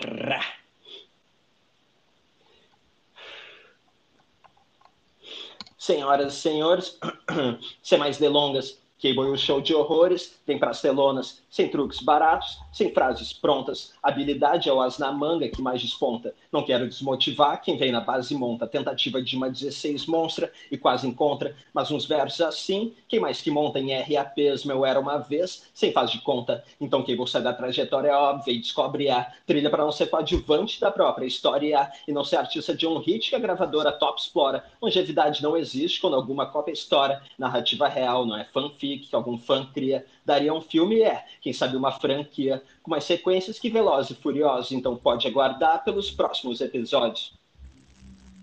Senhoras e senhores, [CLEARS THROAT] sem mais delongas, Cable um show de horrores, tem prastelonas, sem truques baratos, sem frases prontas. Habilidade é o as na manga que mais desponta. Não quero desmotivar quem vem na base monta. Tentativa de uma 16 monstra e quase encontra, mas uns versos assim, quem mais que monta em RAPs, meu era uma vez, sem faz de conta. Então Cable sai da trajetória óbvia e descobre a trilha para não ser coadjuvante da própria história e não ser artista de um hit que a gravadora top explora. Longevidade não existe quando alguma cópia estoura. Narrativa real, não é fanfic que algum fã cria, daria um filme, é, quem sabe uma franquia, com mais sequências que Velozes e Furiosos, então pode aguardar pelos próximos episódios.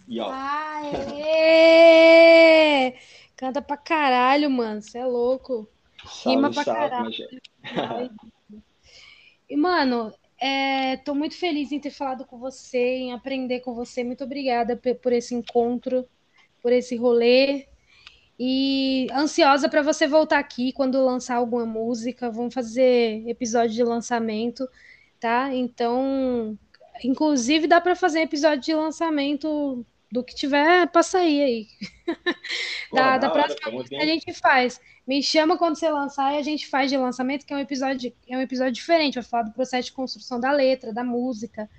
E ó. Aê! Canta pra caralho, mano, você é louco. Salve, Rima pra salve, caralho. [LAUGHS] E, mano, é, tô muito feliz em ter falado com você, em aprender com você. Muito obrigada por esse encontro, por esse rolê. E ansiosa para você voltar aqui quando lançar alguma música. Vamos fazer episódio de lançamento, tá? Então, inclusive dá para fazer episódio de lançamento do que tiver para sair aí. Da, da próxima música a gente faz. Me chama quando você lançar e a gente faz de lançamento, que é um episódio, é um episódio diferente. Vai falar do processo de construção da letra, da música,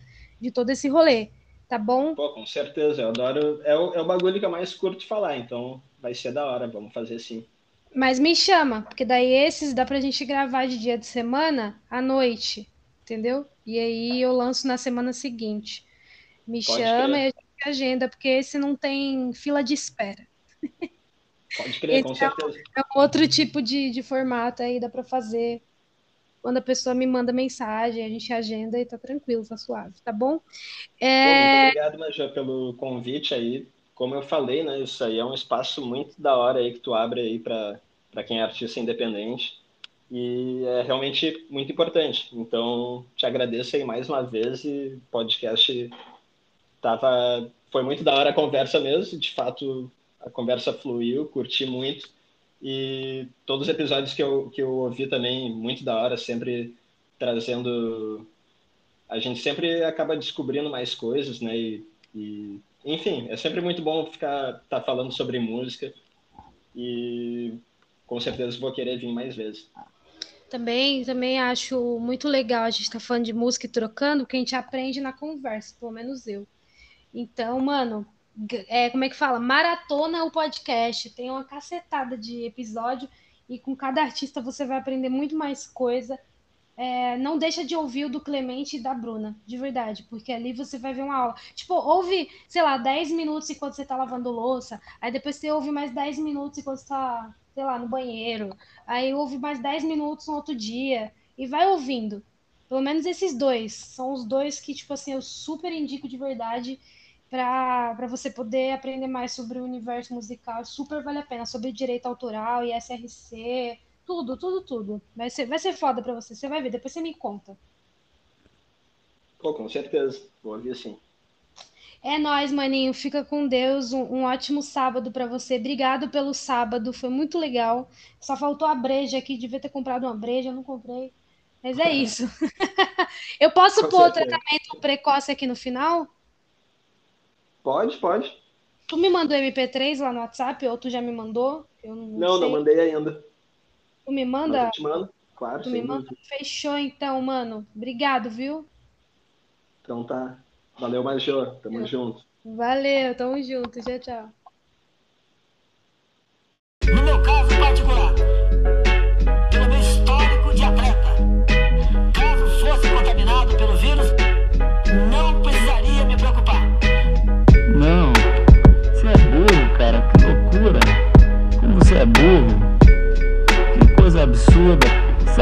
de todo esse rolê. Tá bom? Pô, com certeza. Eu adoro. É o, é o bagulho que eu mais curto falar, então vai ser da hora, vamos fazer sim. Mas me chama, porque daí esses dá pra gente gravar de dia de semana à noite, entendeu? E aí eu lanço na semana seguinte. Me Pode chama crer. e a gente agenda, porque esse não tem fila de espera. Pode crer, esse com certeza. É, um, é um outro tipo de, de formato aí, dá pra fazer quando a pessoa me manda mensagem, a gente agenda e tá tranquilo, tá suave, tá bom? É... Pô, muito obrigado, Major, pelo convite aí como eu falei, né, isso aí é um espaço muito da hora aí que tu abre aí para quem é artista independente e é realmente muito importante. Então, te agradeço aí mais uma vez e podcast tava foi muito da hora a conversa mesmo, de fato a conversa fluiu, curti muito e todos os episódios que eu, que eu ouvi também muito da hora, sempre trazendo a gente sempre acaba descobrindo mais coisas, né? E, e enfim, é sempre muito bom ficar tá falando sobre música e com certeza vou querer vir mais vezes. Também, também acho muito legal a gente estar tá falando de música e trocando, porque a gente aprende na conversa, pelo menos eu. Então, mano, é, como é que fala? Maratona o podcast, tem uma cacetada de episódio e com cada artista você vai aprender muito mais coisa é, não deixa de ouvir o do Clemente e da Bruna, de verdade, porque ali você vai ver uma aula. Tipo, ouve, sei lá, 10 minutos enquanto você tá lavando louça, aí depois você ouve mais 10 minutos enquanto você tá, sei lá, no banheiro, aí ouve mais 10 minutos no outro dia, e vai ouvindo. Pelo menos esses dois, são os dois que, tipo assim, eu super indico de verdade para você poder aprender mais sobre o universo musical, super vale a pena, sobre direito autoral e SRC, Tudo, tudo, tudo. Vai ser, vai ser foda pra você. Você vai ver, depois você me conta. Pô, com certeza. Vou ouvir sim. É nóis, maninho. Fica com Deus. Um, um ótimo sábado para você. Obrigado pelo sábado. Foi muito legal. Só faltou a breja aqui. Devia ter comprado uma breja, não comprei. Mas é isso. [LAUGHS] Eu posso Com pôr o certeza. tratamento precoce aqui no final? Pode, pode. Tu me mandou MP3 lá no WhatsApp ou tu já me mandou? Eu não, Não, sei. não mandei ainda. Tu me Mas manda? eu te mando. Claro, Tu me manda? dúvida. Fechou então, mano. Obrigado, viu? Então tá. Valeu, Major. Tamo junto. Valeu, tamo junto. Tchau, tchau.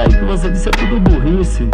Aí que você disse é tudo burrice.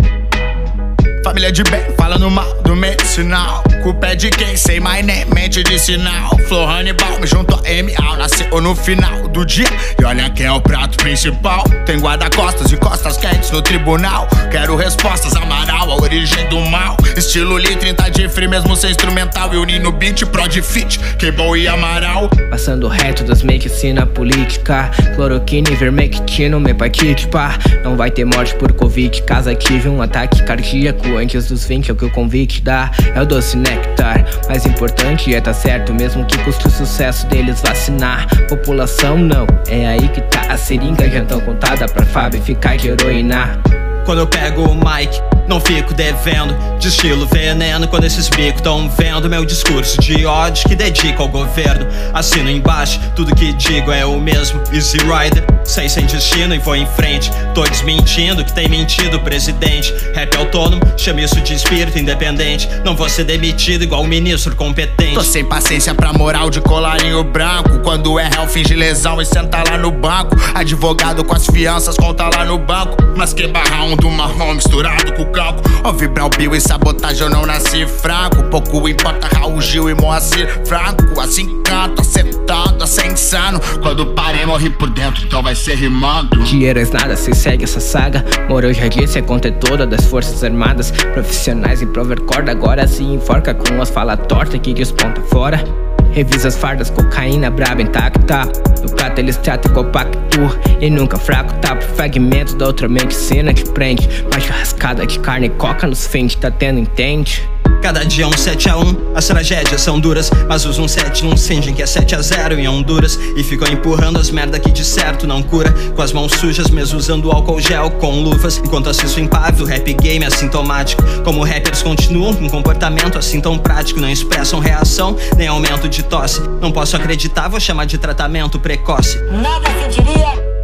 Família de bem, falando mal do medicinal. Culpa é de quem? Sei my name, mente de sinal. Flor Hannibal, me junto a MA. Nasceu no final do dia. E olha quem é o prato principal. Tem guarda-costas e costas quentes no tribunal. Quero respostas, Amaral, a origem do mal. Estilo Lee, 30 de free, mesmo sem instrumental. E unindo beat, prod fit, Cable e Amaral. Passando reto das medicina política Cloroquina, ivermectina, hepatite, pá Não vai ter morte por covid Caso ative um ataque cardíaco Antes dos 20 é o que o convite dá É o doce néctar. Mais importante é tá certo Mesmo que custe o sucesso deles vacinar. População não, é aí que tá A seringa já tão contada pra Fábio ficar de heroína Quando eu pego o mic, não fico devendo. De estilo veneno, quando esses bicos tão vendo meu discurso de ódio que dedico ao governo. Assino embaixo, tudo que digo é o mesmo. Easy Rider, sei sem destino e vou em frente. Tô desmentindo que tem mentido o presidente. Rap autônomo, chama isso de espírito independente. Não vou ser demitido igual um ministro competente. Tô sem paciência pra moral de colarinho branco. Quando é réu, finge lesão e senta lá no banco. Advogado com as fianças, conta lá no banco. Mas que barra um do marrom misturado com o calco. Ouvi Brau Bill e sabotagem, eu não nasci fraco. Pouco importa Raul Gil e Moacir Franco. Assim canto, acertando, assim insano. Quando parei, morri por dentro, então vai ser rimando. Dinheiro é nada, se segue essa saga. Moro já disse, a conta é toda das Forças Armadas. Profissionais em prover corda, agora se enforca com as fala torta que desponta fora. Revisa as fardas, cocaína braba intacta. Do prato eles tratam igual pacto. E nunca fraco, tá pro fragmento da outra medicina que prende. Uma churrascada de carne e coca nos fins, tá tendo, entende? Cada dia é um 7 a 1 As tragédias são duras Mas os 171 fingem que é 7 a 0 em Honduras. E ficam empurrando as merda que de certo não cura. Com as mãos sujas, mesmo usando álcool gel com luvas. Enquanto assisto impávido, rap game assintomático. Como rappers continuam com um comportamento assim tão prático Não expressam reação, nem aumento de tosse. Não posso acreditar, vou chamar de tratamento precoce. Nada se diria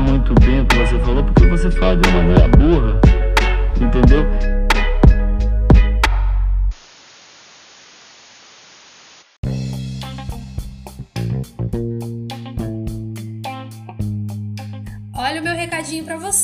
muito bem o que você falou porque você fala de uma maneira burra. Entendeu? Olha o meu recadinho pra você,